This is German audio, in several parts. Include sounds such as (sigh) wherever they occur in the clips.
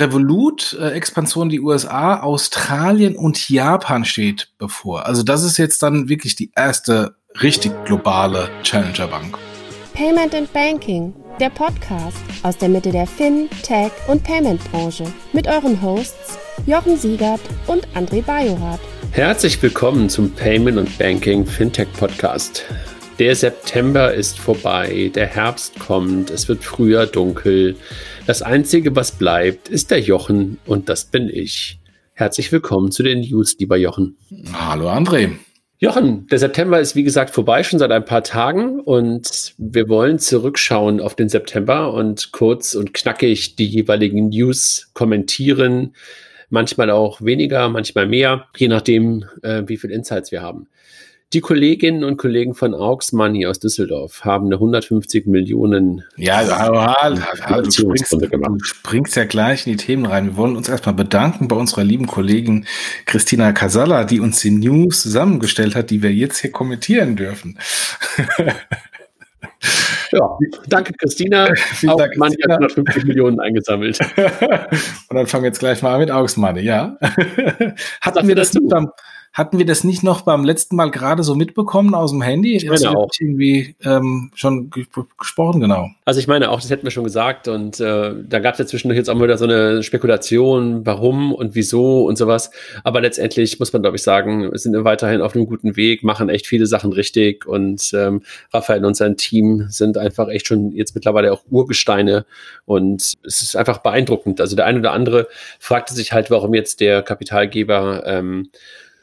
Revolut-Expansion die USA, Australien und Japan steht bevor. Also das ist jetzt dann wirklich die erste richtig globale Challenger-Bank. Payment and Banking, der Podcast aus der Mitte der Fin-, Tech- und Payment-Branche mit euren Hosts Jochen Siegert und André Bajorath. Herzlich willkommen zum Payment und Banking Fintech Podcast. Der September ist vorbei, der Herbst kommt, es wird früher dunkel. Das Einzige, was bleibt, ist der Jochen und das bin ich. Herzlich willkommen zu den News, lieber Jochen. Hallo André. Jochen, der September ist wie gesagt vorbei, schon seit ein paar Tagen und wir wollen zurückschauen auf den September und kurz und knackig die jeweiligen News kommentieren. Manchmal auch weniger, manchmal mehr, je nachdem, äh, wie viel Insights wir haben. Die Kolleginnen und Kollegen von Aux Money aus Düsseldorf haben eine 150 Millionen. Ja, aber du, springst, du springst ja gleich in die Themen rein. Wir wollen uns erstmal bedanken bei unserer lieben Kollegin Christina Casalla, die uns die News zusammengestellt hat, die wir jetzt hier kommentieren dürfen. (laughs) Ja, danke Christina. Vielen Dank, Money hat 150 Millionen (laughs) eingesammelt. Und dann fangen wir jetzt gleich mal mit Aux Money, ja. Hatten wir das beim, hatten wir das nicht noch beim letzten Mal gerade so mitbekommen aus dem Handy? Ich meine auch. irgendwie ähm, schon gesprochen, genau. Also ich meine auch, das hätten wir schon gesagt und äh, da gab es ja zwischendurch jetzt auch wieder so eine Spekulation, warum und wieso und sowas. Aber letztendlich muss man, glaube ich, sagen, wir sind weiterhin auf einem guten Weg, machen echt viele Sachen richtig und ähm, Raphael und sein Team sind einfach echt schon jetzt mittlerweile auch Urgesteine und es ist einfach beeindruckend. Also der eine oder andere fragte sich halt, warum jetzt der Kapitalgeber ähm,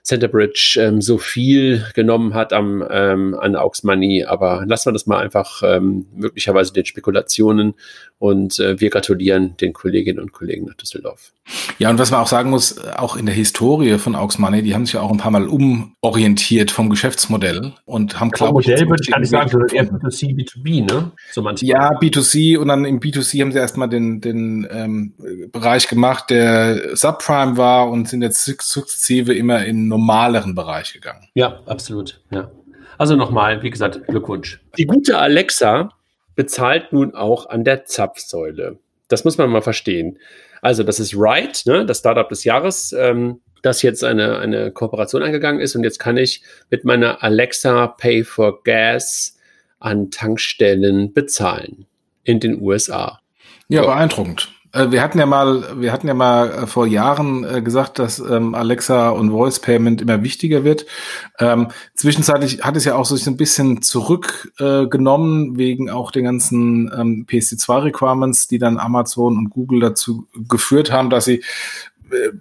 Centerbridge ähm, so viel genommen hat am, ähm, an Aux Money. Aber lassen wir das mal einfach ähm, möglicherweise den Spekulationen und äh, wir gratulieren den Kolleginnen und Kollegen nach Düsseldorf. Ja, und was man auch sagen muss, auch in der Historie von Aux Money, die haben sich ja auch ein paar Mal umorientiert vom Geschäftsmodell und haben, glaube ich. Modell würde ich gar nicht sagen, sondern eher B2C, B2B, ne? So manchmal. Ja, B2C und dann im B2C haben sie erstmal den, den ähm, Bereich gemacht, der Subprime war und sind jetzt sukzessive immer in normaleren Bereich gegangen. Ja, absolut. Ja. Also nochmal, wie gesagt, Glückwunsch. Die gute Alexa bezahlt nun auch an der Zapfsäule. Das muss man mal verstehen. Also, das ist Right, ne, das Startup des Jahres, ähm, das jetzt eine, eine Kooperation eingegangen ist. Und jetzt kann ich mit meiner Alexa Pay for Gas an Tankstellen bezahlen in den USA. Ja, so. beeindruckend. Äh, wir hatten ja mal, wir hatten ja mal äh, vor Jahren äh, gesagt, dass ähm, Alexa und Voice Payment immer wichtiger wird. Ähm, zwischenzeitlich hat es ja auch so ein bisschen zurückgenommen äh, wegen auch den ganzen ähm, PSD2 Requirements, die dann Amazon und Google dazu geführt haben, dass sie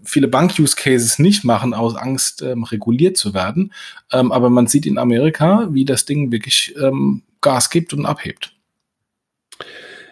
viele Bank-Use-Cases nicht machen aus Angst, ähm, reguliert zu werden. Ähm, aber man sieht in Amerika, wie das Ding wirklich ähm, Gas gibt und abhebt.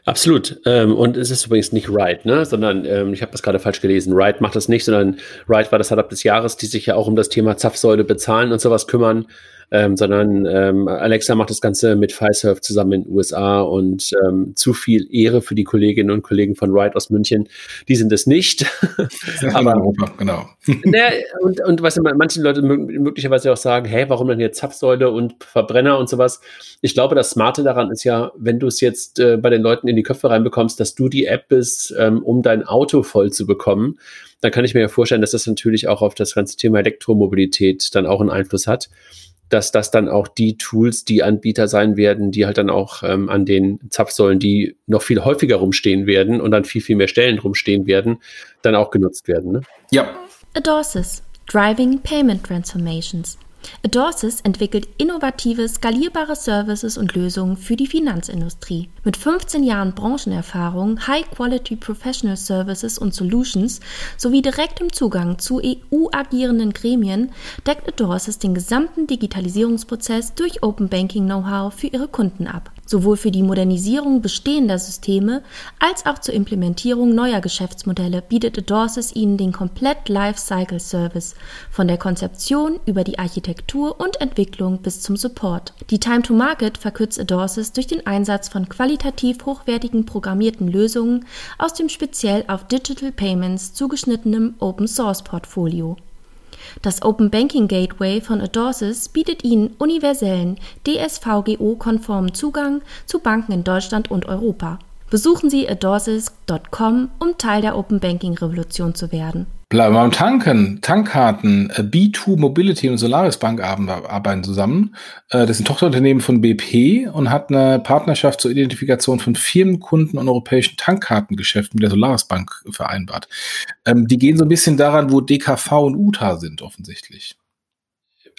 Absolut. Ähm, und es ist übrigens nicht Wright, ne? sondern ähm, ich habe das gerade falsch gelesen. Wright macht das nicht, sondern Wright war das Startup des Jahres, die sich ja auch um das Thema Zapfsäule bezahlen und sowas kümmern ähm, sondern ähm, Alexa macht das Ganze mit Fiserv zusammen in den USA und ähm, zu viel Ehre für die Kolleginnen und Kollegen von Ride aus München. Die sind es nicht. (laughs) Aber Europa, genau. (laughs) ne, und, und was manche Leute möglicherweise auch sagen, hey, warum denn jetzt Zapfsäule und Verbrenner und sowas? Ich glaube, das Smarte daran ist ja, wenn du es jetzt äh, bei den Leuten in die Köpfe reinbekommst, dass du die App bist, ähm, um dein Auto voll zu bekommen dann kann ich mir ja vorstellen, dass das natürlich auch auf das ganze Thema Elektromobilität dann auch einen Einfluss hat dass das dann auch die Tools, die Anbieter sein werden, die halt dann auch ähm, an den Zapfsäulen, die noch viel häufiger rumstehen werden und an viel, viel mehr Stellen rumstehen werden, dann auch genutzt werden. Ne? Ja. Adorsis, Driving Payment Transformations. Adorsis entwickelt innovative, skalierbare Services und Lösungen für die Finanzindustrie. Mit 15 Jahren Branchenerfahrung, High-Quality Professional Services und Solutions sowie direktem Zugang zu EU-agierenden Gremien deckt Adorsis den gesamten Digitalisierungsprozess durch Open Banking Know-how für ihre Kunden ab sowohl für die Modernisierung bestehender Systeme als auch zur Implementierung neuer Geschäftsmodelle bietet Adorsis Ihnen den komplett Lifecycle Service von der Konzeption über die Architektur und Entwicklung bis zum Support. Die Time to Market verkürzt Adorsis durch den Einsatz von qualitativ hochwertigen programmierten Lösungen aus dem speziell auf Digital Payments zugeschnittenen Open Source Portfolio. Das Open Banking Gateway von Adorsis bietet Ihnen universellen, DSVGO-konformen Zugang zu Banken in Deutschland und Europa. Besuchen Sie adorsis.com, um Teil der Open Banking Revolution zu werden. Beim Tanken. Tankkarten. Äh, B2 Mobility und Solaris Bank arbeiten zusammen. Äh, das sind Tochterunternehmen von BP und hat eine Partnerschaft zur Identifikation von Firmenkunden und europäischen Tankkartengeschäften mit der Solaris Bank vereinbart. Ähm, die gehen so ein bisschen daran, wo DKV und UTA sind, offensichtlich.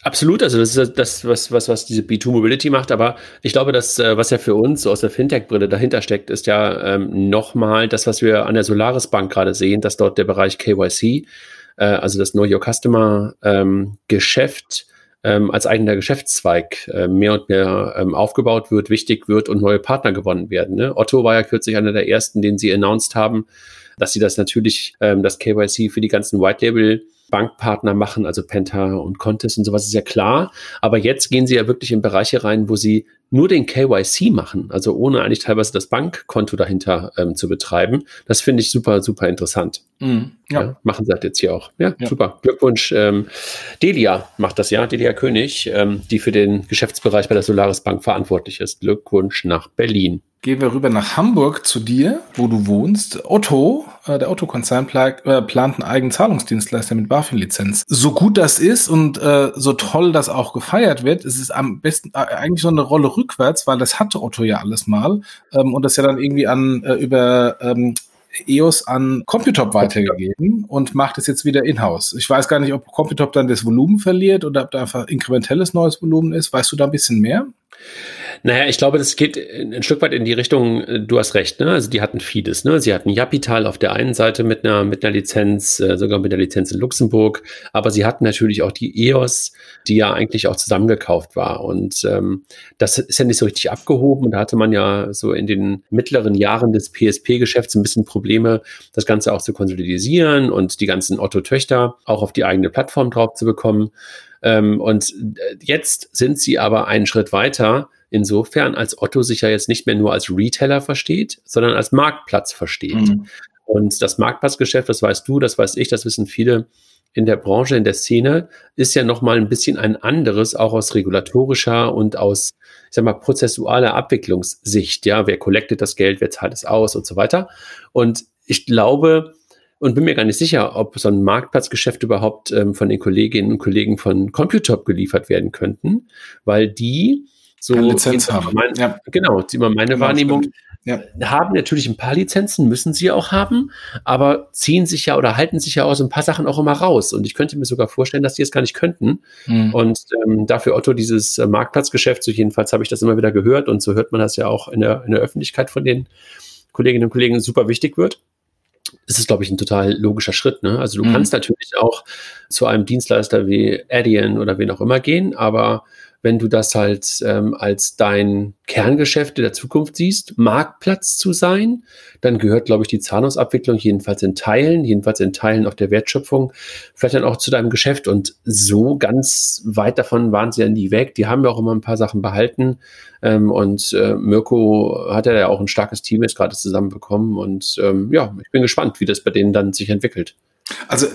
Absolut, also das ist das, was, was, was diese B2 Mobility macht, aber ich glaube, dass, äh, was ja für uns so aus der Fintech-Brille dahinter steckt, ist ja ähm, nochmal das, was wir an der Solaris Bank gerade sehen, dass dort der Bereich KYC, äh, also das Know Your Customer ähm, Geschäft, ähm, als eigener Geschäftszweig äh, mehr und mehr ähm, aufgebaut wird, wichtig wird und neue Partner gewonnen werden. Ne? Otto war ja kürzlich einer der ersten, den sie announced haben, dass sie das natürlich, ähm, das KYC für die ganzen White Label Bankpartner machen, also Penta und Contest und sowas ist ja klar. Aber jetzt gehen sie ja wirklich in Bereiche rein, wo sie nur den KYC machen, also ohne eigentlich teilweise das Bankkonto dahinter ähm, zu betreiben. Das finde ich super, super interessant. Mm, ja. ja. machen sie halt jetzt hier auch. Ja, ja. super. Glückwunsch. Ähm, Delia macht das ja, Delia König, ähm, die für den Geschäftsbereich bei der Solaris Bank verantwortlich ist. Glückwunsch nach Berlin. Gehen wir rüber nach Hamburg zu dir, wo du wohnst. Otto, äh, der Otto-Konzern pla äh, plant einen eigenen Zahlungsdienstleister mit BaFin-Lizenz. So gut das ist und äh, so toll das auch gefeiert wird, ist es am besten äh, eigentlich so eine Rolle rückwärts, weil das hatte Otto ja alles mal ähm, und das ja dann irgendwie an äh, über ähm, EOS an Computop weitergegeben und macht es jetzt wieder in-house. Ich weiß gar nicht, ob Computop dann das Volumen verliert oder ob da einfach inkrementelles neues Volumen ist. Weißt du da ein bisschen mehr? Naja, ich glaube, das geht ein Stück weit in die Richtung, äh, du hast recht, ne? Also die hatten vieles, ne? Sie hatten Japital auf der einen Seite mit einer, mit einer Lizenz, äh, sogar mit der Lizenz in Luxemburg, aber sie hatten natürlich auch die EOS, die ja eigentlich auch zusammengekauft war. Und ähm, das ist ja nicht so richtig abgehoben. Und da hatte man ja so in den mittleren Jahren des PSP-Geschäfts ein bisschen Probleme, das Ganze auch zu konsolidisieren und die ganzen Otto-Töchter auch auf die eigene Plattform drauf zu bekommen. Ähm, und äh, jetzt sind sie aber einen Schritt weiter, insofern, als Otto sich ja jetzt nicht mehr nur als Retailer versteht, sondern als Marktplatz versteht. Mhm. Und das Marktplatzgeschäft, das weißt du, das weiß ich, das wissen viele in der Branche, in der Szene, ist ja nochmal ein bisschen ein anderes, auch aus regulatorischer und aus, ich sag mal, prozessualer Abwicklungssicht. Ja, wer collectet das Geld, wer zahlt es aus und so weiter. Und ich glaube, und bin mir gar nicht sicher, ob so ein Marktplatzgeschäft überhaupt ähm, von den Kolleginnen und Kollegen von Computop geliefert werden könnten, weil die so Keine Lizenz haben. Mein, ja. Genau, die immer meine genau, Wahrnehmung ja. haben natürlich ein paar Lizenzen, müssen sie auch haben, aber ziehen sich ja oder halten sich ja aus ein paar Sachen auch immer raus. Und ich könnte mir sogar vorstellen, dass die es gar nicht könnten. Mhm. Und ähm, dafür Otto dieses äh, Marktplatzgeschäft, so jedenfalls habe ich das immer wieder gehört und so hört man das ja auch in der, in der Öffentlichkeit von den Kolleginnen und Kollegen, super wichtig wird ist es, glaube ich, ein total logischer Schritt. Ne? Also du mhm. kannst natürlich auch zu einem Dienstleister wie Adyen oder wen auch immer gehen, aber wenn du das halt ähm, als dein Kerngeschäft der Zukunft siehst, Marktplatz zu sein, dann gehört, glaube ich, die Zahlungsabwicklung jedenfalls in Teilen, jedenfalls in Teilen auch der Wertschöpfung, vielleicht dann auch zu deinem Geschäft. Und so ganz weit davon waren sie ja nie weg. Die haben ja auch immer ein paar Sachen behalten. Ähm, und äh, Mirko hat ja auch ein starkes Team jetzt gerade zusammenbekommen. Und ähm, ja, ich bin gespannt, wie das bei denen dann sich entwickelt. Also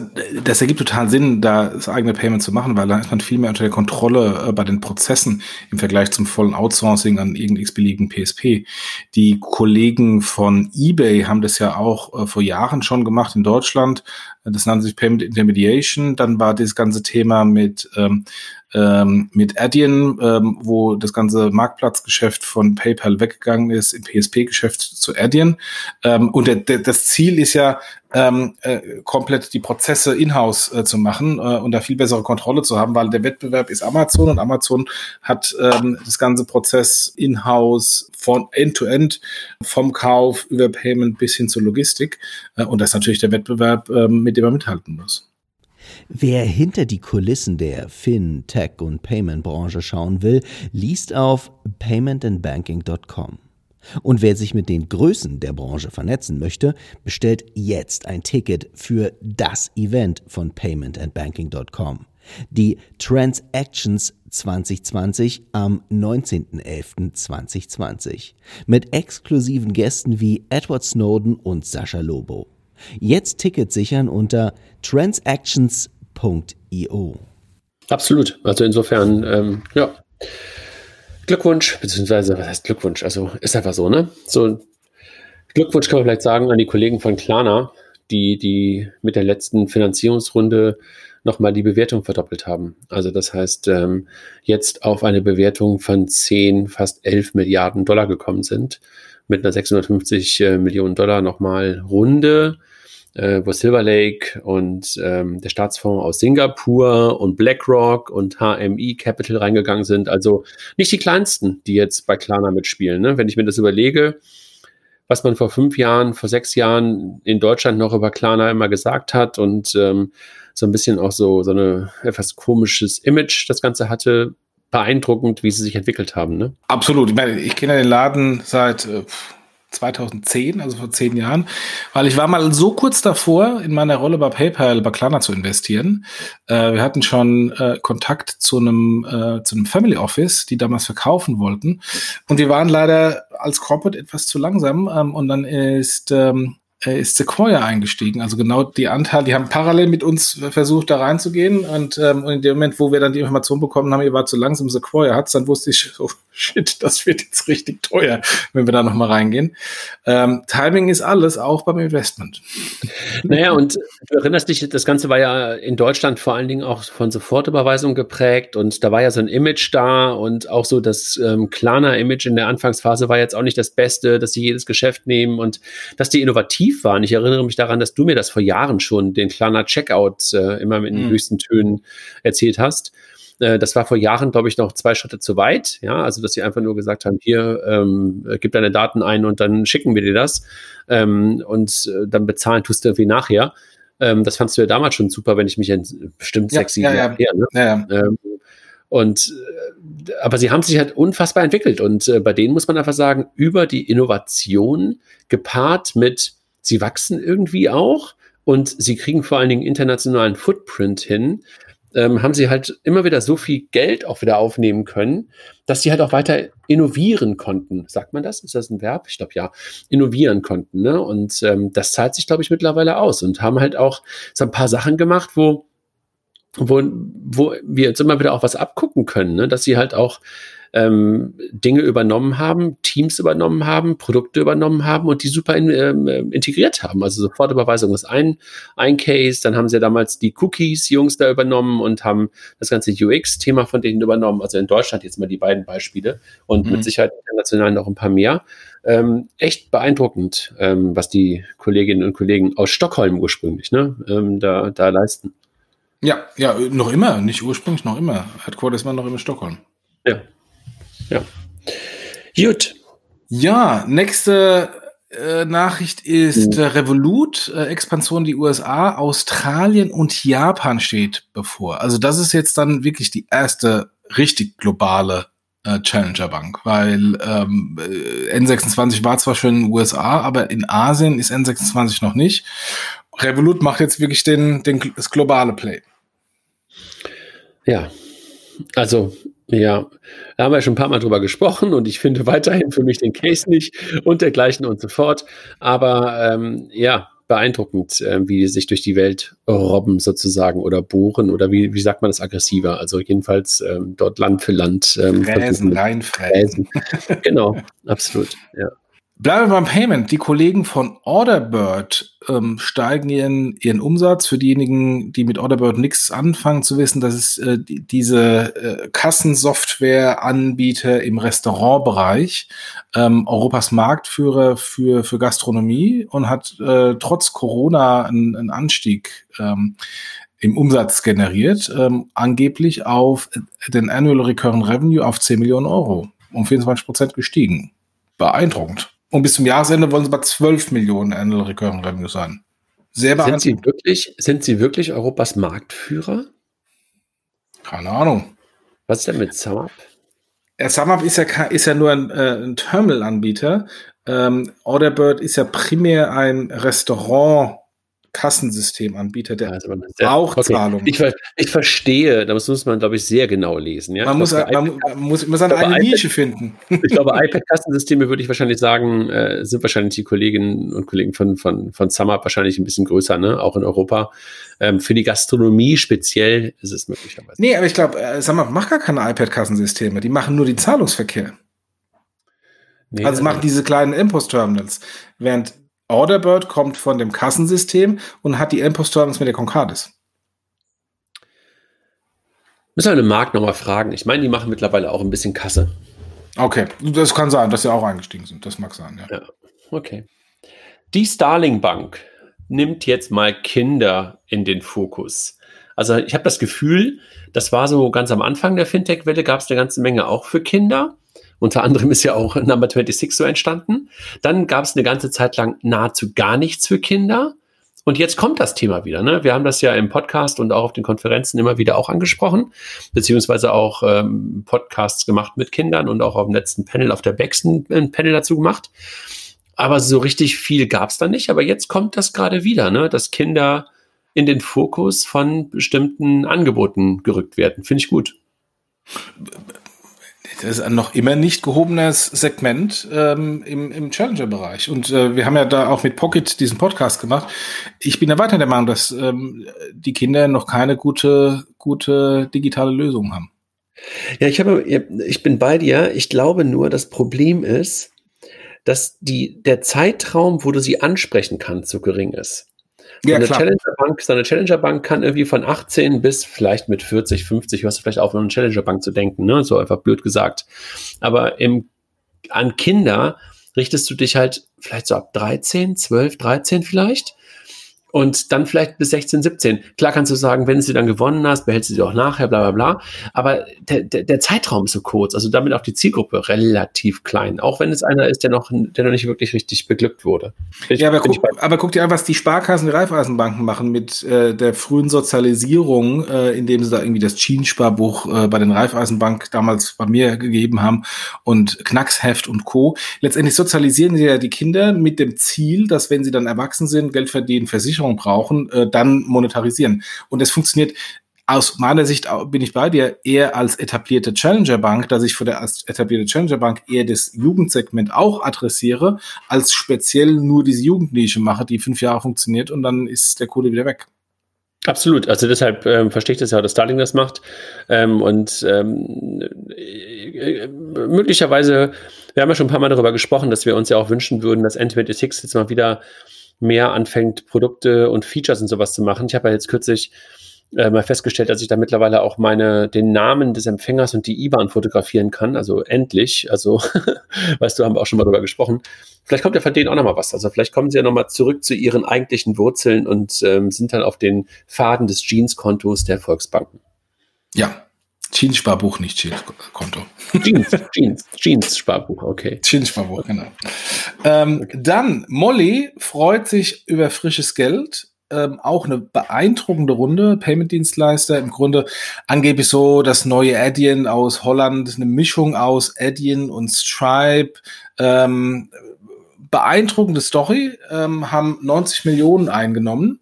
das ergibt total Sinn, da das eigene Payment zu machen, weil dann ist man viel mehr unter der Kontrolle äh, bei den Prozessen im Vergleich zum vollen Outsourcing an irgendeinem x-beliebigen PSP. Die Kollegen von eBay haben das ja auch äh, vor Jahren schon gemacht in Deutschland. Das nannte sich Payment Intermediation. Dann war das ganze Thema mit ähm, ähm, mit Adyen, ähm, wo das ganze Marktplatzgeschäft von PayPal weggegangen ist, im PSP-Geschäft zu Adyen. Ähm, und der, der, das Ziel ist ja, ähm, äh, komplett die Prozesse in-house äh, zu machen äh, und da viel bessere Kontrolle zu haben, weil der Wettbewerb ist Amazon und Amazon hat ähm, das ganze Prozess in-house von End-to-End, -End, vom Kauf über Payment bis hin zur Logistik. Äh, und das ist natürlich der Wettbewerb, äh, mit dem man mithalten muss. Wer hinter die Kulissen der Fin, Tech und Payment-Branche schauen will, liest auf paymentandbanking.com. Und wer sich mit den Größen der Branche vernetzen möchte, bestellt jetzt ein Ticket für das Event von paymentandbanking.com. Die Transactions 2020 am 19.11.2020 mit exklusiven Gästen wie Edward Snowden und Sascha Lobo. Jetzt Ticket sichern unter transactions.io. Absolut. Also insofern, ähm, ja. Glückwunsch, beziehungsweise, was heißt Glückwunsch? Also ist einfach so, ne? So Glückwunsch kann man vielleicht sagen an die Kollegen von Klarna, die, die mit der letzten Finanzierungsrunde nochmal die Bewertung verdoppelt haben. Also das heißt, ähm, jetzt auf eine Bewertung von 10, fast 11 Milliarden Dollar gekommen sind, mit einer 650 äh, Millionen Dollar nochmal Runde, äh, wo Silver Lake und ähm, der Staatsfonds aus Singapur und BlackRock und HMI Capital reingegangen sind. Also nicht die kleinsten, die jetzt bei Klarna mitspielen. Ne? Wenn ich mir das überlege, was man vor fünf Jahren, vor sechs Jahren in Deutschland noch über Klarna immer gesagt hat und ähm, so ein bisschen auch so, so eine etwas komisches Image das Ganze hatte. Beeindruckend, wie sie sich entwickelt haben. Ne? Absolut. Ich meine, ich kenne den Laden seit äh, 2010, also vor zehn Jahren, weil ich war mal so kurz davor, in meiner Rolle bei PayPal bei Klarna zu investieren. Äh, wir hatten schon äh, Kontakt zu einem, äh, zu einem Family Office, die damals verkaufen wollten. Und wir waren leider als Corporate etwas zu langsam. Ähm, und dann ist ähm, äh, ist Sequoia eingestiegen. Also genau die Anteile, die haben parallel mit uns versucht, da reinzugehen. Und, ähm, und in dem Moment, wo wir dann die Information bekommen haben, ihr war zu langsam, Sequoia hat's, dann wusste ich, oh shit, das wird jetzt richtig teuer, wenn wir da nochmal reingehen. Ähm, Timing ist alles, auch beim Investment. Naja, und du erinnerst dich, das Ganze war ja in Deutschland vor allen Dingen auch von Sofortüberweisung geprägt und da war ja so ein Image da und auch so das ähm, Klarna-Image in der Anfangsphase war jetzt auch nicht das Beste, dass sie jedes Geschäft nehmen und dass die innovativ innovativ waren. Ich erinnere mich daran, dass du mir das vor Jahren schon, den Klarna Checkout, äh, immer in den mhm. höchsten Tönen erzählt hast. Äh, das war vor Jahren, glaube ich, noch zwei Schritte zu weit. Ja, also dass sie einfach nur gesagt haben, hier, ähm, gib deine Daten ein und dann schicken wir dir das. Ähm, und äh, dann bezahlen tust du irgendwie nachher. Ähm, das fandst du ja damals schon super, wenn ich mich in bestimmt ja, sechs, sieben ja, Jahre her. Ne? Ja, ja. Ähm, und äh, aber sie haben sich halt unfassbar entwickelt und äh, bei denen muss man einfach sagen, über die Innovation gepaart mit sie wachsen irgendwie auch und sie kriegen vor allen Dingen internationalen Footprint hin, ähm, haben sie halt immer wieder so viel Geld auch wieder aufnehmen können, dass sie halt auch weiter innovieren konnten. Sagt man das? Ist das ein Verb? Ich glaube ja. Innovieren konnten. Ne? Und ähm, das zahlt sich, glaube ich, mittlerweile aus und haben halt auch so ein paar Sachen gemacht, wo, wo, wo wir jetzt immer wieder auch was abgucken können, ne? dass sie halt auch ähm, Dinge übernommen haben, Teams übernommen haben, Produkte übernommen haben und die super in, ähm, integriert haben. Also Sofortüberweisung ist ein, ein Case, dann haben sie ja damals die Cookies-Jungs da übernommen und haben das ganze UX-Thema von denen übernommen. Also in Deutschland jetzt mal die beiden Beispiele und mhm. mit Sicherheit international noch ein paar mehr. Ähm, echt beeindruckend, ähm, was die Kolleginnen und Kollegen aus Stockholm ursprünglich ne, ähm, da, da leisten. Ja, ja, noch immer, nicht ursprünglich, noch immer. Headquarters war noch immer Stockholm. Ja. Ja. Gut. Ja, nächste äh, Nachricht ist äh, Revolut, äh, Expansion in die USA, Australien und Japan steht bevor. Also das ist jetzt dann wirklich die erste richtig globale äh, Challenger-Bank, weil ähm, äh, N26 war zwar schon in den USA, aber in Asien ist N26 noch nicht. Revolut macht jetzt wirklich den, den, das globale Play. Ja, also ja, da haben wir schon ein paar Mal drüber gesprochen und ich finde weiterhin für mich den Case nicht und dergleichen und so fort. Aber ähm, ja, beeindruckend, äh, wie sich durch die Welt robben sozusagen oder bohren oder wie, wie sagt man das aggressiver? Also jedenfalls ähm, dort Land für Land. Ähm, Fräsen, reinfräsen. genau, absolut, ja. Bleiben wir beim Payment. Die Kollegen von Orderbird ähm, steigen ihren, ihren Umsatz. Für diejenigen, die mit Orderbird nichts anfangen, zu wissen, dass es äh, die, diese äh, Kassensoftware-Anbieter im Restaurantbereich, ähm, Europas Marktführer für, für Gastronomie und hat äh, trotz Corona einen, einen Anstieg ähm, im Umsatz generiert, ähm, angeblich auf den Annual Recurrent Revenue auf 10 Millionen Euro, um 24 Prozent gestiegen. Beeindruckend. Und bis zum Jahresende wollen sie bei 12 Millionen Annual Recurring Revenue sein. Sehr sind sie wirklich, sind sie wirklich Europas Marktführer? Keine Ahnung. Was ist denn mit SumUp? Ja, SumUp ist ja, ist ja nur ein, äh, ein Terminal-Anbieter. Ähm, Orderbird ist ja primär ein Restaurant Kassensystemanbieter, der also auch okay. Zahlungen. Ich, ich, verstehe, da muss man, glaube ich, sehr genau lesen. Ja? Man, muss, glaube, man, man, muss, man muss eine iPad, Nische finden. Ich glaube, (laughs) iPad-Kassensysteme würde ich wahrscheinlich sagen, äh, sind wahrscheinlich die Kolleginnen und Kollegen von, von, von SumUp wahrscheinlich ein bisschen größer, ne? auch in Europa. Ähm, für die Gastronomie speziell ist es möglicherweise. Nee, aber ich glaube, äh, SumUp macht gar keine iPad-Kassensysteme, die machen nur den Zahlungsverkehr. Nee, also machen diese kleinen Impost-Terminals. Während Orderbird kommt von dem Kassensystem und hat die Impost-Terminals mit der Concardis. Müssen wir den Markt nochmal fragen. Ich meine, die machen mittlerweile auch ein bisschen Kasse. Okay, das kann sein, dass sie auch eingestiegen sind. Das mag sein, ja. ja. Okay. Die Starling Bank nimmt jetzt mal Kinder in den Fokus. Also ich habe das Gefühl, das war so ganz am Anfang der Fintech-Welle, gab es eine ganze Menge auch für Kinder. Unter anderem ist ja auch Number 26 so entstanden. Dann gab es eine ganze Zeit lang nahezu gar nichts für Kinder. Und jetzt kommt das Thema wieder. Ne? Wir haben das ja im Podcast und auch auf den Konferenzen immer wieder auch angesprochen, beziehungsweise auch ähm, Podcasts gemacht mit Kindern und auch auf dem letzten Panel, auf der Baxen ein Panel dazu gemacht. Aber so richtig viel gab es da nicht. Aber jetzt kommt das gerade wieder, ne? dass Kinder in den Fokus von bestimmten Angeboten gerückt werden. Finde ich gut. Das ist ein noch immer nicht gehobenes Segment ähm, im, im Challenger-Bereich. Und äh, wir haben ja da auch mit Pocket diesen Podcast gemacht. Ich bin ja weiter der Meinung, dass ähm, die Kinder noch keine gute, gute digitale Lösung haben. Ja, ich habe, ich bin bei dir. Ich glaube nur, das Problem ist, dass die, der Zeitraum, wo du sie ansprechen kannst, so gering ist. Ja, eine Challenger Bank, so eine Challenger Bank kann irgendwie von 18 bis vielleicht mit 40, 50, hörst du vielleicht auf, an eine Challenger Bank zu denken, ne? So einfach blöd gesagt. Aber im, an Kinder richtest du dich halt vielleicht so ab 13, 12, 13 vielleicht und dann vielleicht bis 16, 17. Klar kannst du sagen, wenn du sie dann gewonnen hast, behältst du sie auch nachher, bla bla bla. Aber der, der, der Zeitraum ist so kurz, also damit auch die Zielgruppe relativ klein, auch wenn es einer ist, der noch, der noch nicht wirklich richtig beglückt wurde. Ich, ja, aber guck, aber guck dir an, was die Sparkassen, die Raiffeisenbanken machen mit äh, der frühen Sozialisierung, äh, indem sie da irgendwie das Jeans-Sparbuch äh, bei den Raiffeisenbank damals bei mir gegeben haben und Knacksheft und Co. Letztendlich sozialisieren sie ja die Kinder mit dem Ziel, dass wenn sie dann erwachsen sind, Geld verdienen, Versicherungen Versicherung brauchen, äh, dann monetarisieren. Und es funktioniert aus meiner Sicht bin ich bei dir eher als etablierte Challenger Bank, dass ich für der etablierte Challenger Bank eher das Jugendsegment auch adressiere, als speziell nur diese Jugendnische mache, die fünf Jahre funktioniert und dann ist der Kohle wieder weg. Absolut. Also deshalb ähm, verstehe ich das ja, dass Starling das macht. Ähm, und ähm, äh, möglicherweise, wir haben ja schon ein paar Mal darüber gesprochen, dass wir uns ja auch wünschen würden, dass N26 jetzt mal wieder mehr anfängt, Produkte und Features und sowas zu machen. Ich habe ja jetzt kürzlich äh, mal festgestellt, dass ich da mittlerweile auch meine, den Namen des Empfängers und die IBAN fotografieren kann. Also endlich. Also, (laughs) weißt du, haben wir auch schon mal drüber gesprochen. Vielleicht kommt ja von denen auch noch mal was. Also vielleicht kommen sie ja noch mal zurück zu ihren eigentlichen Wurzeln und ähm, sind dann auf den Faden des Jeans-Kontos der Volksbanken. Ja, Jeans-Sparbuch, nicht Jeans-Konto. Jeans, Jeans, Jeans-Sparbuch, okay. Jeans-Sparbuch, genau. Ähm, okay. Dann, Molly freut sich über frisches Geld. Ähm, auch eine beeindruckende Runde. Payment-Dienstleister, im Grunde angeblich so das neue Adyen aus Holland, eine Mischung aus Adyen und Stripe. Ähm, beeindruckende Story, ähm, haben 90 Millionen eingenommen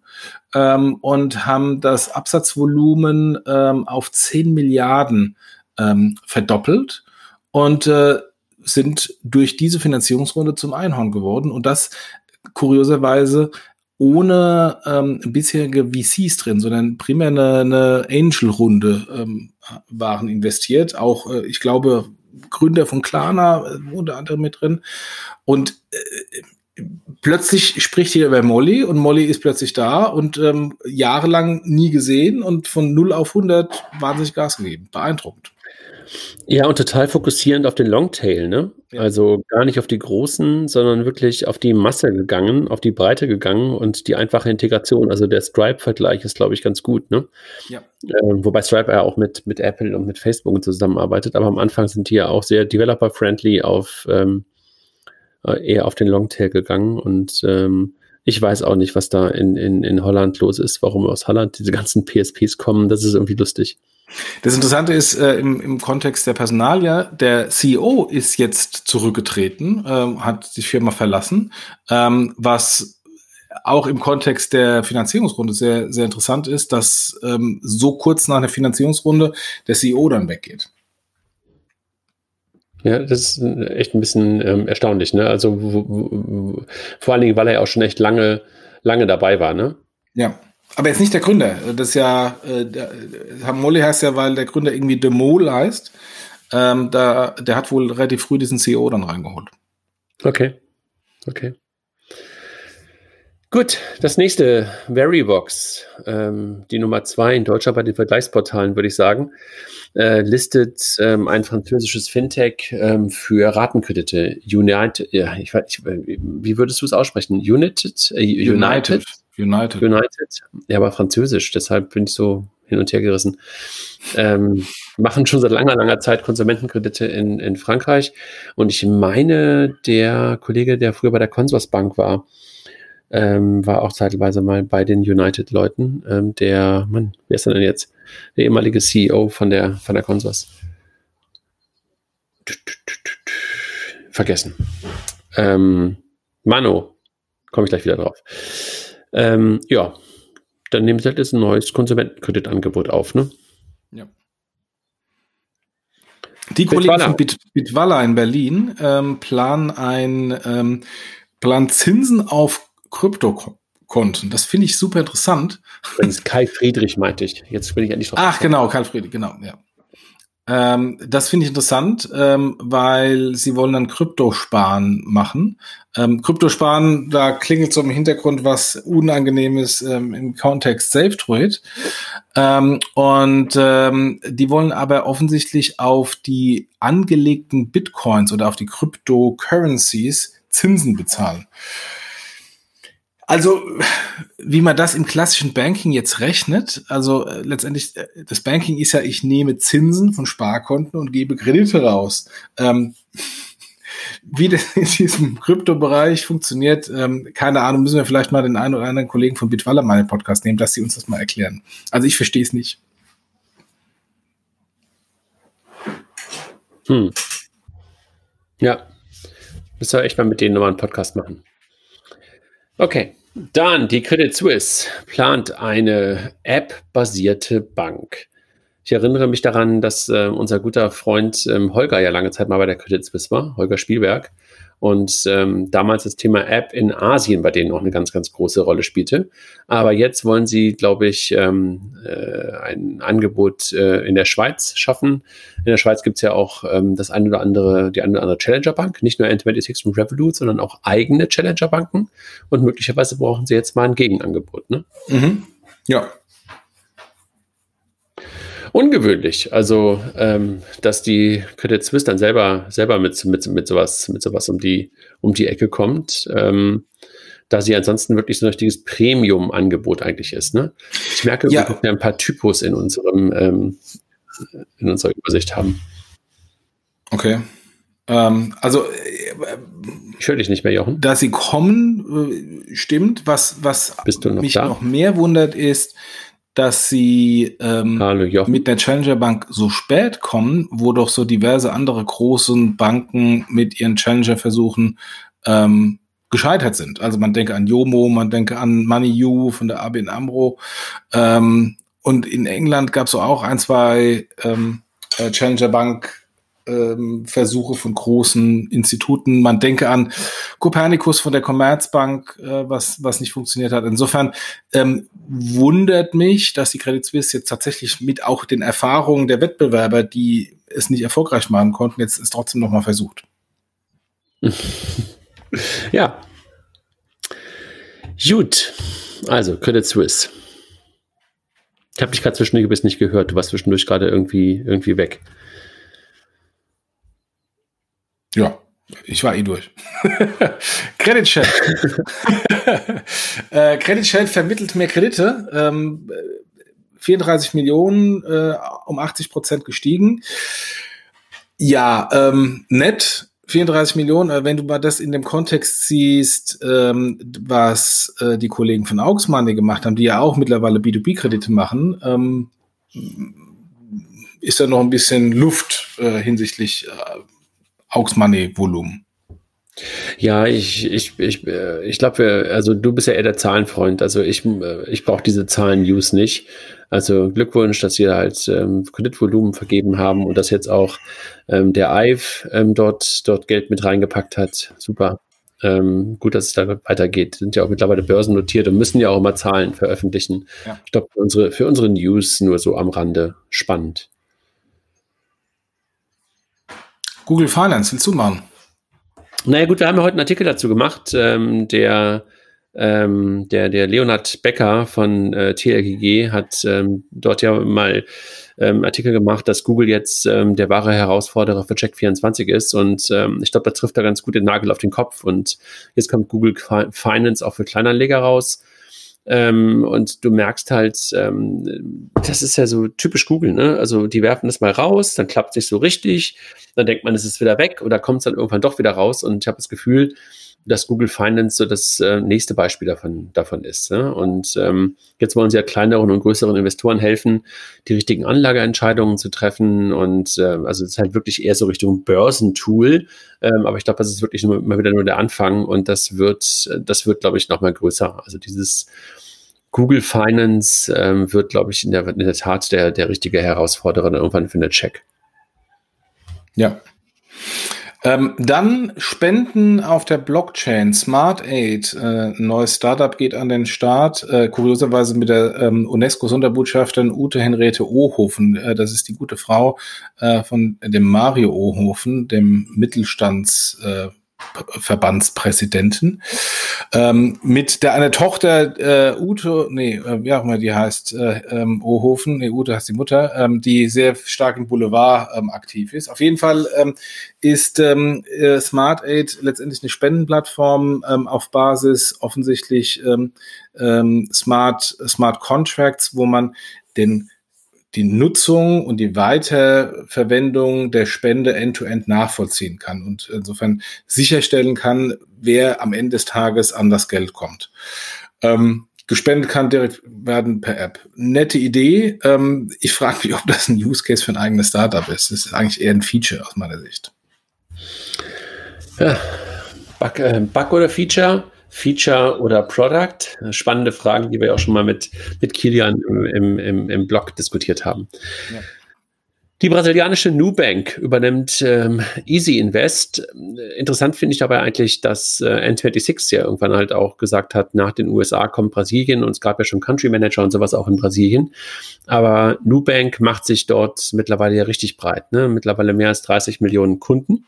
ähm, und haben das Absatzvolumen ähm, auf 10 Milliarden ähm, verdoppelt und äh, sind durch diese Finanzierungsrunde zum Einhorn geworden und das kurioserweise ohne ähm, bisherige VCs drin, sondern primär eine, eine Angel-Runde ähm, waren investiert. Auch, äh, ich glaube, Gründer von Klarna äh, unter anderem mit drin. Und äh, plötzlich spricht hier über Molly und Molly ist plötzlich da und ähm, jahrelang nie gesehen und von 0 auf 100 wahnsinnig Gas gegeben. Beeindruckend. Ja, und total fokussierend auf den Longtail, ne? Ja. Also gar nicht auf die großen, sondern wirklich auf die Masse gegangen, auf die Breite gegangen und die einfache Integration. Also der Stripe-Vergleich ist, glaube ich, ganz gut, ne? Ja. Äh, wobei Stripe ja auch mit, mit Apple und mit Facebook zusammenarbeitet, aber am Anfang sind die ja auch sehr developer-friendly auf ähm, äh, eher auf den Longtail gegangen und ähm, ich weiß auch nicht, was da in, in, in Holland los ist, warum aus Holland diese ganzen PSPs kommen. Das ist irgendwie lustig. Das Interessante ist äh, im, im Kontext der Personalia, der CEO ist jetzt zurückgetreten, ähm, hat die Firma verlassen, ähm, was auch im Kontext der Finanzierungsrunde sehr, sehr interessant ist, dass ähm, so kurz nach der Finanzierungsrunde der CEO dann weggeht. Ja, das ist echt ein bisschen ähm, erstaunlich, ne? Also vor allen Dingen, weil er ja auch schon echt lange, lange dabei war, ne? Ja. Aber jetzt nicht der Gründer. Das ist ja, äh, Molly heißt ja, weil der Gründer irgendwie De Mol heißt. Ähm, da, der hat wohl relativ früh diesen CEO dann reingeholt. Okay. Okay. Gut, das nächste, Verivox, ähm, die Nummer zwei in Deutschland bei den Vergleichsportalen, würde ich sagen, äh, listet ähm, ein französisches Fintech ähm, für Ratenkredite. United, ja, ich, ich, wie würdest du es aussprechen? United? Äh, United? United. United. Ja, aber französisch, deshalb bin ich so hin und her gerissen. Ähm, machen schon seit langer, langer Zeit Konsumentenkredite in, in Frankreich. Und ich meine, der Kollege, der früher bei der Consorsbank war, ähm, war auch zeitweise mal bei den United-Leuten. Ähm, der, Mann, wer ist denn jetzt? Der ehemalige CEO von der, von der Consors. Vergessen. Ähm, Mano, komme ich gleich wieder drauf. Ähm, ja, dann nehmen sie halt jetzt ein neues Konsumentenkreditangebot auf, ne? Ja. Die Kollegen von Bit, Bitwalla in Berlin ähm, planen ein ähm, planen Zinsen auf Kryptokonten. Das finde ich super interessant. Übrigens Kai Friedrich meinte ich. Jetzt bin ich endlich drauf. Ach, genau, Kai Friedrich, genau, ja. Ähm, das finde ich interessant, ähm, weil sie wollen dann Kryptosparen machen. Ähm, Kryptosparen, da klingelt so im Hintergrund was Unangenehmes ähm, im Kontext SafeTruid. Ähm, und ähm, die wollen aber offensichtlich auf die angelegten Bitcoins oder auf die Cryptocurrencies Zinsen bezahlen. Also, wie man das im klassischen Banking jetzt rechnet, also äh, letztendlich, äh, das Banking ist ja, ich nehme Zinsen von Sparkonten und gebe Kredite raus. Ähm, wie das (laughs) in diesem Kryptobereich funktioniert, ähm, keine Ahnung, müssen wir vielleicht mal den einen oder anderen Kollegen von Bitwalla mal in den Podcast nehmen, dass sie uns das mal erklären. Also ich verstehe es nicht. Hm. Ja. Müssen wir echt mal mit denen nochmal einen Podcast machen. Okay, dann die Credit Suisse plant eine App-basierte Bank. Ich erinnere mich daran, dass äh, unser guter Freund ähm, Holger ja lange Zeit mal bei der Credit Suisse war, Holger Spielberg und ähm, damals das Thema App in Asien bei denen auch eine ganz, ganz große Rolle spielte. Aber jetzt wollen sie, glaube ich, ähm, äh, ein Angebot äh, in der Schweiz schaffen. In der Schweiz gibt es ja auch ähm, das eine oder andere, die eine oder andere Challenger-Bank, nicht nur N26 und Revolut, sondern auch eigene Challenger-Banken. Und möglicherweise brauchen sie jetzt mal ein Gegenangebot. Ne? Mhm. Ja, ungewöhnlich. Also, ähm, dass die Credit Suisse dann selber, selber mit, mit, mit sowas, mit sowas um die, um die Ecke kommt. Ähm, da sie ansonsten wirklich so ein richtiges Premium-Angebot eigentlich ist. Ne? Ich merke, ja. wir ein paar Typos in unserem ähm, in unserer Übersicht haben. Okay. Ähm, also ich höre dich nicht mehr, Jochen. Da sie kommen, äh, stimmt. Was, was noch mich da? noch mehr wundert, ist, dass sie ähm, Hallo, mit der Challenger Bank so spät kommen, wo doch so diverse andere großen Banken mit ihren Challenger-Versuchen ähm, gescheitert sind. Also man denke an Yomo, man denke an MoneyU von der ABN AMRO. Ähm, und in England gab es so auch ein, zwei ähm, äh, Challenger Bank ähm, Versuche von großen Instituten. Man denke an Copernicus von der Commerzbank, äh, was, was nicht funktioniert hat. Insofern ähm, wundert mich, dass die Credit Suisse jetzt tatsächlich mit auch den Erfahrungen der Wettbewerber, die es nicht erfolgreich machen konnten, jetzt es trotzdem nochmal versucht. (laughs) ja. Gut. Also, Credit Suisse. Ich habe dich gerade zwischendurch bisschen nicht gehört. Du warst zwischendurch gerade irgendwie, irgendwie weg. Ja, ich war eh durch. (laughs) Credit Shell. (laughs) äh, Credit Shell vermittelt mehr Kredite. Ähm, 34 Millionen, äh, um 80 Prozent gestiegen. Ja, ähm, nett. 34 Millionen, äh, wenn du mal das in dem Kontext siehst, ähm, was äh, die Kollegen von Aux Money gemacht haben, die ja auch mittlerweile B2B-Kredite machen, ähm, ist da noch ein bisschen Luft äh, hinsichtlich äh, Aux Money Volumen. Ja, ich, ich, ich, äh, ich glaube, also du bist ja eher der Zahlenfreund. Also ich, äh, ich brauche diese Zahlen-News nicht. Also Glückwunsch, dass sie halt ähm, Kreditvolumen vergeben haben und dass jetzt auch ähm, der IVE ähm, dort, dort Geld mit reingepackt hat. Super. Ähm, gut, dass es da weitergeht. Sind ja auch mittlerweile börsennotiert und müssen ja auch immer Zahlen veröffentlichen. Ja. Ich glaube, für unsere, für unsere News nur so am Rande spannend. Google Finance willst du machen? Naja gut, wir haben ja heute einen Artikel dazu gemacht, ähm, der ähm, der, der Leonhard Becker von äh, TLGG hat ähm, dort ja mal ähm, Artikel gemacht, dass Google jetzt ähm, der wahre Herausforderer für Check24 ist. Und ähm, ich glaube, da trifft er ganz gut den Nagel auf den Kopf. Und jetzt kommt Google Finance auch für Kleinanleger raus. Ähm, und du merkst halt, ähm, das ist ja so typisch Google, ne? Also die werfen das mal raus, dann klappt es nicht so richtig, dann denkt man, es ist wieder weg oder kommt es dann irgendwann doch wieder raus. Und ich habe das Gefühl, dass Google Finance so das äh, nächste Beispiel davon, davon ist. Ne? Und ähm, jetzt wollen sie ja kleineren und größeren Investoren helfen, die richtigen Anlageentscheidungen zu treffen. Und äh, also es ist halt wirklich eher so Richtung Börsentool. Ähm, aber ich glaube, das ist wirklich nur, mal wieder nur der Anfang und das wird, das wird, glaube ich, noch mal größer. Also dieses Google Finance ähm, wird, glaube ich, in der, in der Tat der, der richtige Herausforderer irgendwann für eine Check. Ja, ähm, dann Spenden auf der Blockchain. Smart Aid, äh, neues Startup geht an den Start. Äh, kurioserweise mit der ähm, UNESCO-Sonderbotschafterin Ute Henriette Ohofen. Äh, das ist die gute Frau äh, von dem Mario Ohofen, dem Mittelstands. Verbandspräsidenten. Ähm, mit der eine Tochter äh, Ute, nee, äh, wie auch immer die heißt, äh, ähm, Ohofen, nee, Ute heißt die Mutter, ähm, die sehr stark im Boulevard ähm, aktiv ist. Auf jeden Fall ähm, ist ähm, äh, Smart Aid letztendlich eine Spendenplattform ähm, auf Basis offensichtlich ähm, ähm, Smart, Smart Contracts, wo man den die Nutzung und die Weiterverwendung der Spende end-to-end -End nachvollziehen kann und insofern sicherstellen kann, wer am Ende des Tages an das Geld kommt. Ähm, gespendet kann direkt werden per App. Nette Idee. Ähm, ich frage mich, ob das ein Use Case für ein eigenes Startup ist. Das ist eigentlich eher ein Feature aus meiner Sicht. Ja, Bug, äh, Bug oder Feature? Feature oder Product? Spannende Fragen, die wir auch schon mal mit, mit Kilian im, im, im Blog diskutiert haben. Ja. Die brasilianische Nubank übernimmt ähm, Easy Invest. Interessant finde ich dabei eigentlich, dass äh, N26 ja irgendwann halt auch gesagt hat, nach den USA kommt Brasilien und es gab ja schon Country Manager und sowas auch in Brasilien. Aber Nubank macht sich dort mittlerweile ja richtig breit. Ne? Mittlerweile mehr als 30 Millionen Kunden.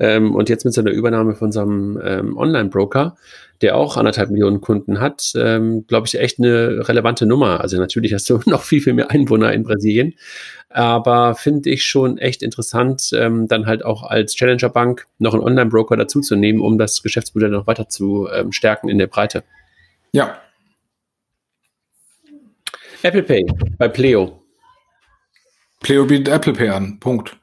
Ähm, und jetzt mit seiner Übernahme von unserem ähm, Online-Broker, der auch anderthalb Millionen Kunden hat, ähm, glaube ich, echt eine relevante Nummer. Also natürlich hast du (laughs) noch viel, viel mehr Einwohner in Brasilien. Aber finde ich schon echt interessant, ähm, dann halt auch als Challenger Bank noch einen Online-Broker dazuzunehmen, um das Geschäftsmodell noch weiter zu ähm, stärken in der Breite. Ja. Apple Pay bei Pleo. Pleo bietet Apple Pay an. Punkt.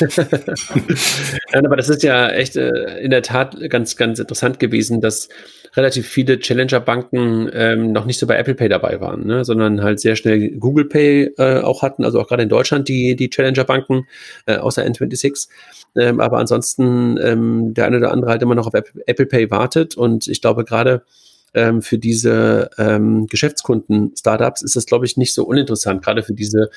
(laughs) Nein, aber das ist ja echt äh, in der Tat ganz, ganz interessant gewesen, dass relativ viele Challenger-Banken ähm, noch nicht so bei Apple Pay dabei waren, ne? sondern halt sehr schnell Google Pay äh, auch hatten, also auch gerade in Deutschland die, die Challenger-Banken, äh, außer N26. Ähm, aber ansonsten ähm, der eine oder andere halt immer noch auf Apple Pay wartet und ich glaube gerade ähm, für diese ähm, Geschäftskunden-Startups ist das, glaube ich, nicht so uninteressant, gerade für diese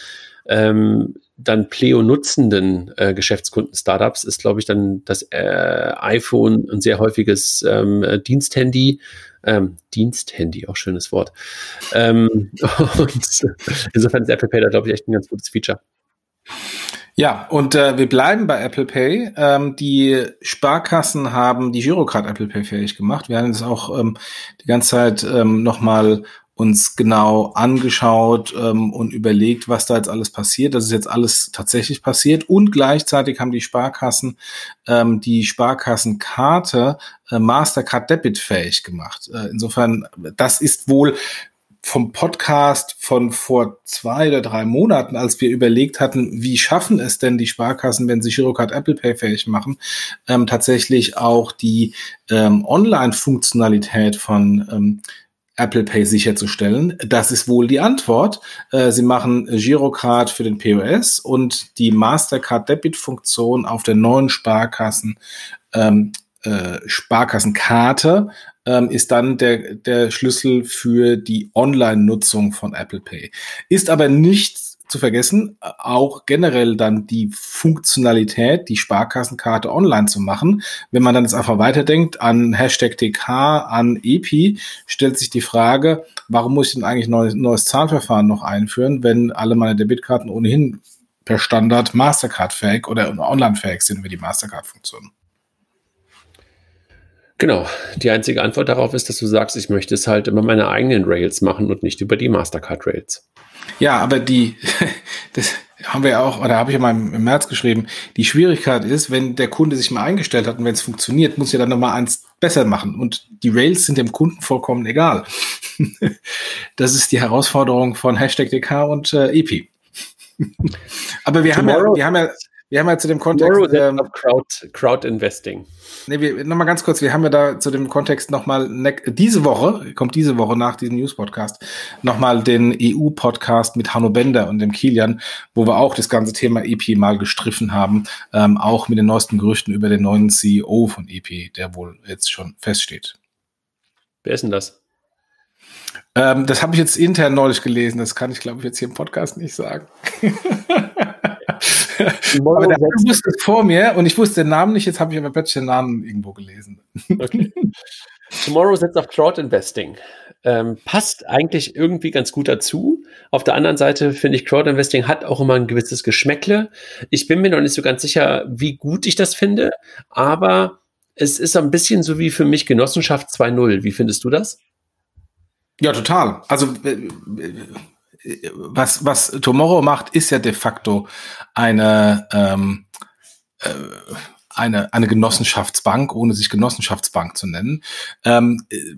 ähm, dann Pleo nutzenden äh, Geschäftskunden-Startups ist, glaube ich, dann das äh, iPhone ein sehr häufiges ähm, Diensthandy. Ähm, Diensthandy, auch schönes Wort. Ähm, (laughs) und insofern ist Apple Pay da, glaube ich, echt ein ganz gutes Feature. Ja, und äh, wir bleiben bei Apple Pay. Ähm, die Sparkassen haben die Girocard Apple Pay fähig gemacht. Wir haben es auch ähm, die ganze Zeit ähm, nochmal uns genau angeschaut ähm, und überlegt, was da jetzt alles passiert. Das ist jetzt alles tatsächlich passiert. Und gleichzeitig haben die Sparkassen ähm, die Sparkassenkarte äh, Mastercard Debit fähig gemacht. Äh, insofern, das ist wohl vom Podcast von vor zwei oder drei Monaten, als wir überlegt hatten, wie schaffen es denn die Sparkassen, wenn sie Girocard Apple Pay fähig machen, ähm, tatsächlich auch die ähm, Online-Funktionalität von ähm, Apple Pay sicherzustellen? Das ist wohl die Antwort. Äh, sie machen Girocard für den POS und die Mastercard Debit Funktion auf der neuen Sparkassen ähm, äh, Sparkassenkarte ähm, ist dann der, der Schlüssel für die Online-Nutzung von Apple Pay. Ist aber nicht zu vergessen, auch generell dann die Funktionalität, die Sparkassenkarte online zu machen. Wenn man dann jetzt einfach weiterdenkt an Hashtag TK, an EPI, stellt sich die Frage, warum muss ich denn eigentlich neues, neues Zahlverfahren noch einführen, wenn alle meine Debitkarten ohnehin per Standard Mastercard-fähig oder online-fähig sind wie die Mastercard-Funktion? Genau. Die einzige Antwort darauf ist, dass du sagst, ich möchte es halt immer meine eigenen Rails machen und nicht über die Mastercard Rails. Ja, aber die, (laughs) das haben wir ja auch, oder habe ich ja mal im März geschrieben, die Schwierigkeit ist, wenn der Kunde sich mal eingestellt hat und wenn es funktioniert, muss ja dann nochmal eins besser machen. Und die Rails sind dem Kunden vollkommen egal. (laughs) das ist die Herausforderung von Hashtag DK und äh, EP. (laughs) aber wir haben ja, wir haben ja, wir haben ja zu dem Kontext. Ähm, Crowd, Crowd Investing. Nee, wir, noch mal ganz kurz, wir haben ja da zu dem Kontext nochmal diese Woche, kommt diese Woche nach diesem News-Podcast, nochmal den EU-Podcast mit Hanno Bender und dem Kilian, wo wir auch das ganze Thema EP mal gestriffen haben, ähm, auch mit den neuesten Gerüchten über den neuen CEO von EP, der wohl jetzt schon feststeht. Wer ist denn das? Ähm, das habe ich jetzt intern neulich gelesen, das kann ich, glaube ich, jetzt hier im Podcast nicht sagen. (laughs) aber der wusste es vor mir und ich wusste den Namen nicht, jetzt habe ich aber plötzlich den Namen irgendwo gelesen. Okay. (laughs) Tomorrow setzt auf Crowd Investing. Ähm, passt eigentlich irgendwie ganz gut dazu. Auf der anderen Seite finde ich, Crowd Investing hat auch immer ein gewisses Geschmäckle. Ich bin mir noch nicht so ganz sicher, wie gut ich das finde, aber es ist ein bisschen so wie für mich Genossenschaft 2.0. Wie findest du das? Ja, total. Also äh, was, was Tomorrow macht, ist ja de facto eine, ähm, äh, eine, eine Genossenschaftsbank, ohne sich Genossenschaftsbank zu nennen. Ähm, äh,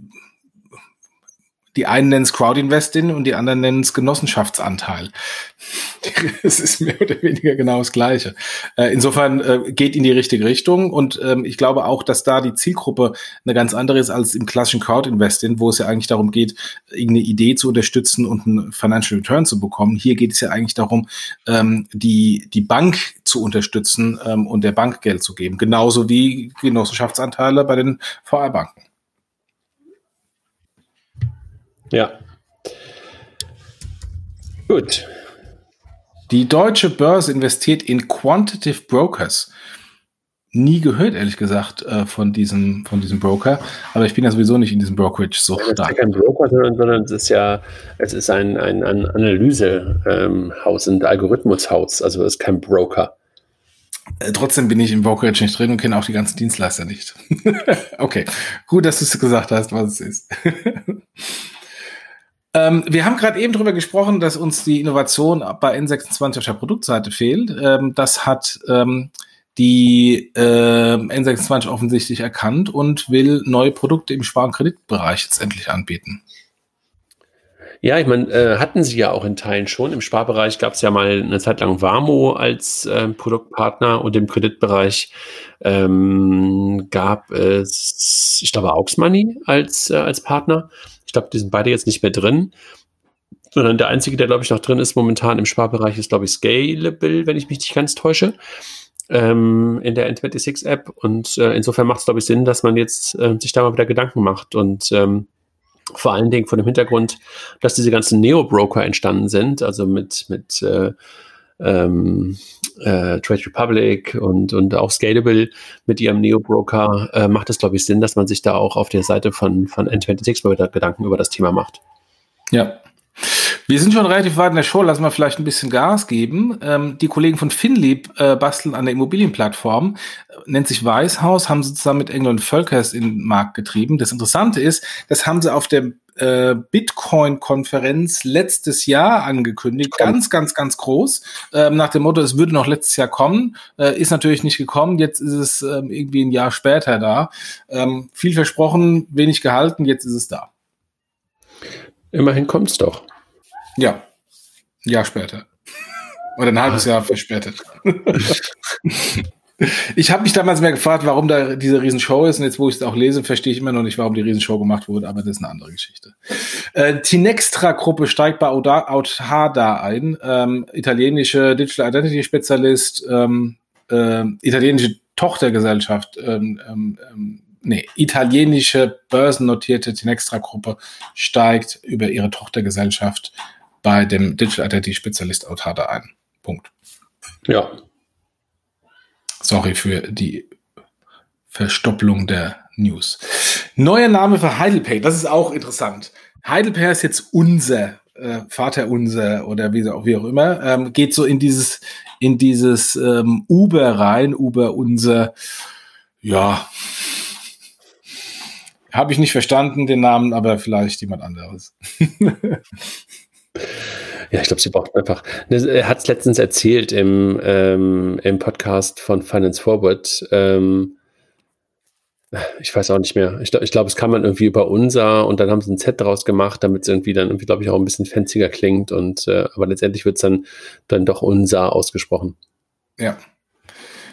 die einen nennen es Crowdinvesting und die anderen nennen es Genossenschaftsanteil. (laughs) Es ist mehr oder weniger genau das Gleiche. Äh, insofern äh, geht in die richtige Richtung und ähm, ich glaube auch, dass da die Zielgruppe eine ganz andere ist als im klassischen Crowdinvesting, wo es ja eigentlich darum geht, irgendeine Idee zu unterstützen und einen Financial Return zu bekommen. Hier geht es ja eigentlich darum, ähm, die, die Bank zu unterstützen ähm, und der Bank Geld zu geben. Genauso wie Genossenschaftsanteile bei den VR-Banken. Ja. Gut. Die deutsche Börse investiert in Quantitative Brokers. Nie gehört, ehrlich gesagt, äh, von diesem, von diesem Broker. Aber ich bin ja sowieso nicht in diesem Brokerage so stark. Es ist ja kein Broker, sondern es ist ja, es ist ein, ein, ein Analysehaus, ähm, ein Algorithmushaus. Also es ist kein Broker. Äh, trotzdem bin ich im Brokerage nicht drin und kenne auch die ganzen Dienstleister nicht. (laughs) okay, gut, dass du es gesagt hast, was es ist. (laughs) Ähm, wir haben gerade eben darüber gesprochen, dass uns die Innovation bei N26 auf der Produktseite fehlt. Ähm, das hat ähm, die äh, N26 offensichtlich erkannt und will neue Produkte im Spar- und Kreditbereich jetzt endlich anbieten. Ja, ich meine, äh, hatten sie ja auch in Teilen schon. Im Sparbereich gab es ja mal eine Zeit lang Warmo als äh, Produktpartner und im Kreditbereich ähm, gab es, ich glaube, Auxmoney als, äh, als Partner. Ich glaube, die sind beide jetzt nicht mehr drin. Sondern der einzige, der, glaube ich, noch drin ist momentan im Sparbereich, ist, glaube ich, Scalable, wenn ich mich nicht ganz täusche, ähm, in der N26-App. Und äh, insofern macht es, glaube ich, Sinn, dass man jetzt äh, sich da mal wieder Gedanken macht. Und ähm, vor allen Dingen vor dem Hintergrund, dass diese ganzen Neo-Broker entstanden sind, also mit, mit äh, ähm, äh, Trade Republic und, und auch Scalable mit ihrem Neo-Broker, äh, macht es, glaube ich, Sinn, dass man sich da auch auf der Seite von, von N26 mal Gedanken über das Thema macht. Ja. Wir sind schon relativ weit in der Show, lassen wir vielleicht ein bisschen Gas geben. Ähm, die Kollegen von Finlieb äh, basteln an der Immobilienplattform, nennt sich Weißhaus, haben sie zusammen mit England Völkers in den Markt getrieben. Das Interessante ist, das haben sie auf der äh, Bitcoin-Konferenz letztes Jahr angekündigt, Komm. ganz, ganz, ganz groß, ähm, nach dem Motto, es würde noch letztes Jahr kommen, äh, ist natürlich nicht gekommen, jetzt ist es ähm, irgendwie ein Jahr später da. Ähm, viel versprochen, wenig gehalten, jetzt ist es da. Immerhin kommt es doch. Ja, ein Jahr später. Oder ein halbes Jahr verspätet. (laughs) Ich habe mich damals mehr gefragt, warum da diese Riesenshow ist. Und jetzt, wo ich es auch lese, verstehe ich immer noch nicht, warum die Riesenshow gemacht wurde, aber das ist eine andere Geschichte. Äh, Tinextra-Gruppe steigt bei Autada ein. Ähm, italienische Digital Identity Spezialist, ähm, äh, italienische Tochtergesellschaft, ähm, ähm, ähm, nee, italienische börsennotierte Tinextra-Gruppe steigt über ihre Tochtergesellschaft bei dem Digital Identity Spezialist Autada ein. Punkt. Ja, Sorry für die Verstopplung der News. Neuer Name für Heidelpay, das ist auch interessant. Heidelpay ist jetzt unser, äh, Vater unser oder wie, wie auch immer, ähm, geht so in dieses, in dieses ähm, Uber rein, Uber unser, ja, Habe ich nicht verstanden, den Namen, aber vielleicht jemand anderes. (laughs) Ja, ich glaube, sie braucht einfach. Ne, er hat es letztens erzählt im, ähm, im Podcast von Finance Forward. Ähm, ich weiß auch nicht mehr. Ich, ich glaube, es kann man irgendwie über unser und dann haben sie ein Z draus gemacht, damit es irgendwie dann irgendwie, glaube ich, auch ein bisschen fanziger klingt. Und äh, aber letztendlich wird es dann, dann doch unser ausgesprochen. Ja.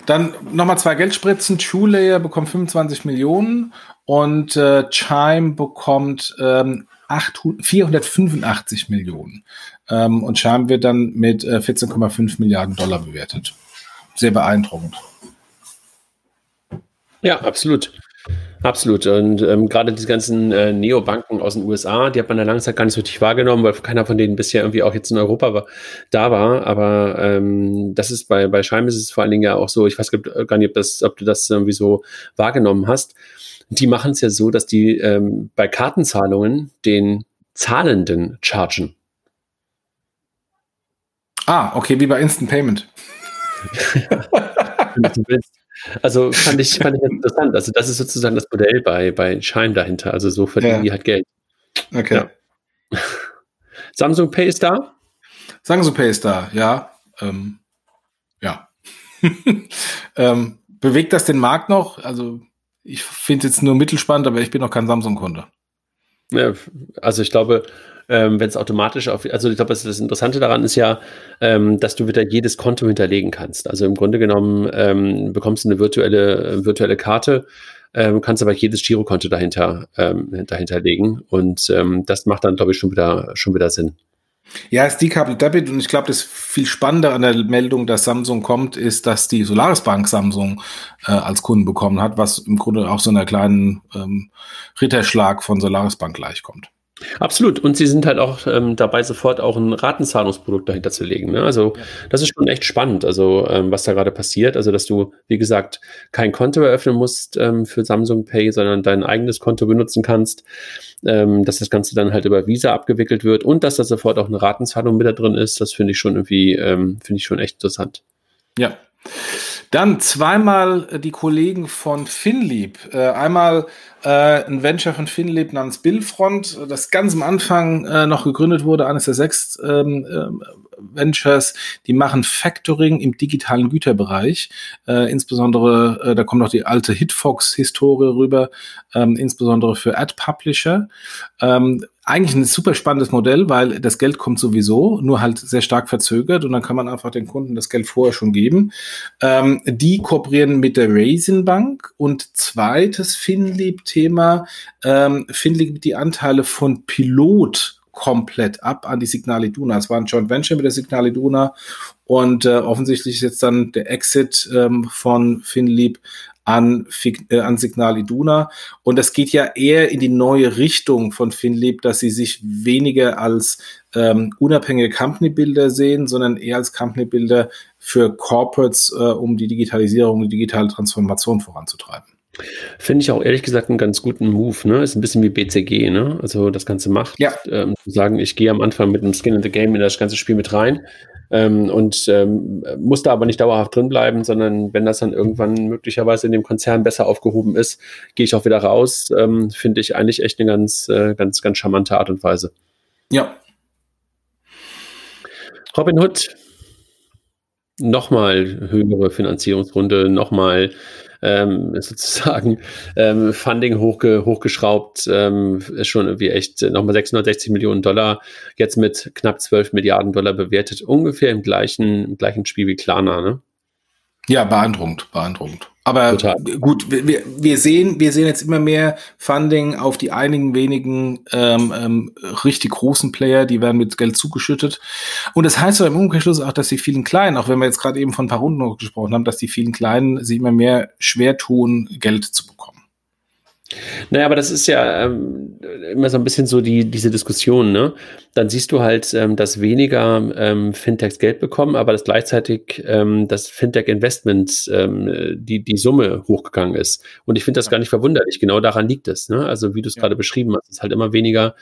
Dann nochmal zwei Geldspritzen. TrueLayer bekommt 25 Millionen und äh, Chime bekommt ähm, 800, 485 Millionen. Ähm, und Chime wird dann mit äh, 14,5 Milliarden Dollar bewertet. Sehr beeindruckend. Ja, absolut. Absolut. Und ähm, gerade diese ganzen äh, Neobanken aus den USA, die hat man ja lange Zeit gar nicht so richtig wahrgenommen, weil keiner von denen bisher irgendwie auch jetzt in Europa war, da war. Aber ähm, das ist bei, bei Scheim ist es vor allen Dingen ja auch so, ich weiß gar nicht, ob, das, ob du das irgendwie so wahrgenommen hast. Die machen es ja so, dass die ähm, bei Kartenzahlungen den Zahlenden chargen. Ah, okay, wie bei Instant Payment. (laughs) Also fand ich, fand ich interessant. Also das ist sozusagen das Modell bei, bei Chime dahinter. Also so verdienen ja. die halt Geld. Okay. Ja. Samsung Pay ist da? Samsung Pay ist da, ja. Ähm, ja. (laughs) ähm, bewegt das den Markt noch? Also ich finde es jetzt nur mittelspannend, aber ich bin noch kein Samsung-Kunde. Ja, also ich glaube, ähm, wenn es automatisch auf, also ich glaube, das, das, Interessante daran ist ja, ähm, dass du wieder jedes Konto hinterlegen kannst. Also im Grunde genommen ähm, bekommst du eine virtuelle, virtuelle Karte, ähm, kannst aber jedes Girokonto dahinter, ähm, dahinter legen und ähm, das macht dann, glaube ich, schon wieder, schon wieder Sinn. Ja, decoupled Debit und ich glaube, das viel Spannende an der Meldung, dass Samsung kommt, ist, dass die Solaris Bank Samsung äh, als Kunden bekommen hat, was im Grunde auch so einer kleinen ähm, Ritterschlag von Solaris Bank gleichkommt. Absolut. Und sie sind halt auch ähm, dabei, sofort auch ein Ratenzahlungsprodukt dahinter zu legen. Ne? Also ja. das ist schon echt spannend, also ähm, was da gerade passiert. Also dass du, wie gesagt, kein Konto eröffnen musst ähm, für Samsung Pay, sondern dein eigenes Konto benutzen kannst, ähm, dass das Ganze dann halt über Visa abgewickelt wird und dass da sofort auch eine Ratenzahlung mit da drin ist. Das finde ich schon irgendwie, ähm, finde ich schon echt interessant. Ja. Dann zweimal äh, die Kollegen von Finlieb. Äh, einmal äh, ein Venture von Finlieb namens Billfront, das ganz am Anfang noch gegründet wurde, eines der sechs ähm, äh, Ventures, die machen Factoring im digitalen Güterbereich. Äh, insbesondere, äh, da kommt noch die alte Hitfox-Historie rüber, ähm, insbesondere für Ad-Publisher. Ähm, eigentlich ein super spannendes Modell, weil das Geld kommt sowieso, nur halt sehr stark verzögert und dann kann man einfach den Kunden das Geld vorher schon geben. Ähm, die kooperieren mit der Raisin Bank und zweites Finlieb-Thema, ähm, Finlieb die Anteile von Pilot komplett ab an die Signal Iduna. Es war ein Joint Venture mit der Signal Iduna und äh, offensichtlich ist jetzt dann der Exit ähm, von Finlieb an, äh, an Signal Iduna. Und das geht ja eher in die neue Richtung von Finlieb, dass sie sich weniger als ähm, unabhängige Company-Builder sehen, sondern eher als Company-Builder für Corporates, äh, um die Digitalisierung, die digitale Transformation voranzutreiben. Finde ich auch ehrlich gesagt einen ganz guten Move, ne? Ist ein bisschen wie BCG, ne? Also das Ganze macht. Ja. Ähm, zu sagen, ich gehe am Anfang mit einem Skin in the Game in das ganze Spiel mit rein ähm, und ähm, muss da aber nicht dauerhaft drin bleiben, sondern wenn das dann irgendwann möglicherweise in dem Konzern besser aufgehoben ist, gehe ich auch wieder raus. Ähm, Finde ich eigentlich echt eine ganz, äh, ganz, ganz charmante Art und Weise. Ja. Robin Hood, nochmal höhere Finanzierungsrunde, nochmal ähm, (laughs) sozusagen ähm, Funding hochge hochgeschraubt, ähm, ist schon irgendwie echt nochmal 660 Millionen Dollar, jetzt mit knapp 12 Milliarden Dollar bewertet, ungefähr im gleichen, im gleichen Spiel wie Klarna, ne? Ja, beeindruckend, beeindruckend. Aber Total. gut, wir, wir sehen, wir sehen jetzt immer mehr Funding auf die einigen wenigen ähm, ähm, richtig großen Player, die werden mit Geld zugeschüttet. Und das heißt aber im Umkehrschluss auch, dass die vielen Kleinen, auch wenn wir jetzt gerade eben von ein paar Runden noch gesprochen haben, dass die vielen Kleinen sich immer mehr schwer tun, Geld zu bekommen. Naja, aber das ist ja ähm, immer so ein bisschen so die, diese Diskussion, ne? Dann siehst du halt, ähm, dass weniger ähm, Fintechs Geld bekommen, aber dass gleichzeitig ähm, das Fintech-Investment, ähm, die, die Summe hochgegangen ist. Und ich finde das gar nicht verwunderlich. Genau daran liegt es. Ne? Also wie du es ja. gerade beschrieben hast, ist halt immer weniger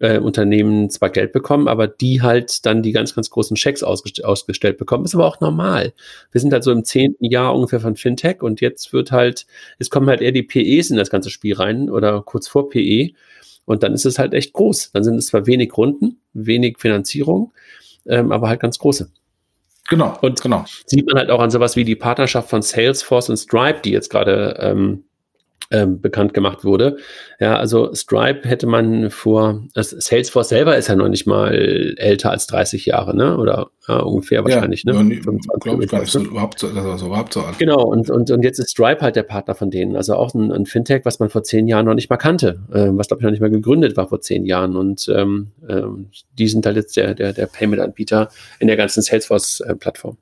äh, Unternehmen zwar Geld bekommen, aber die halt dann die ganz, ganz großen Schecks ausgest ausgestellt bekommen. Ist aber auch normal. Wir sind halt so im zehnten Jahr ungefähr von Fintech und jetzt wird halt, es kommen halt eher die PEs in das ganze Spiel rein oder kurz vor PE. Und dann ist es halt echt groß. Dann sind es zwar wenig Runden, wenig Finanzierung, ähm, aber halt ganz große. Genau. Und genau. sieht man halt auch an sowas wie die Partnerschaft von Salesforce und Stripe, die jetzt gerade ähm, ähm, bekannt gemacht wurde. Ja, also Stripe hätte man vor, Salesforce selber ist ja noch nicht mal älter als 30 Jahre, ne? Oder ja, ungefähr wahrscheinlich, ja, ne? Glaube ich gar nicht, überhaupt so, also überhaupt so alt. Genau, und, und, und jetzt ist Stripe halt der Partner von denen. Also auch ein, ein Fintech, was man vor zehn Jahren noch nicht mal kannte, äh, was glaube ich noch nicht mal gegründet war vor zehn Jahren. Und ähm, ähm, die sind halt jetzt der, der, der Payment-Anbieter in der ganzen Salesforce-Plattform.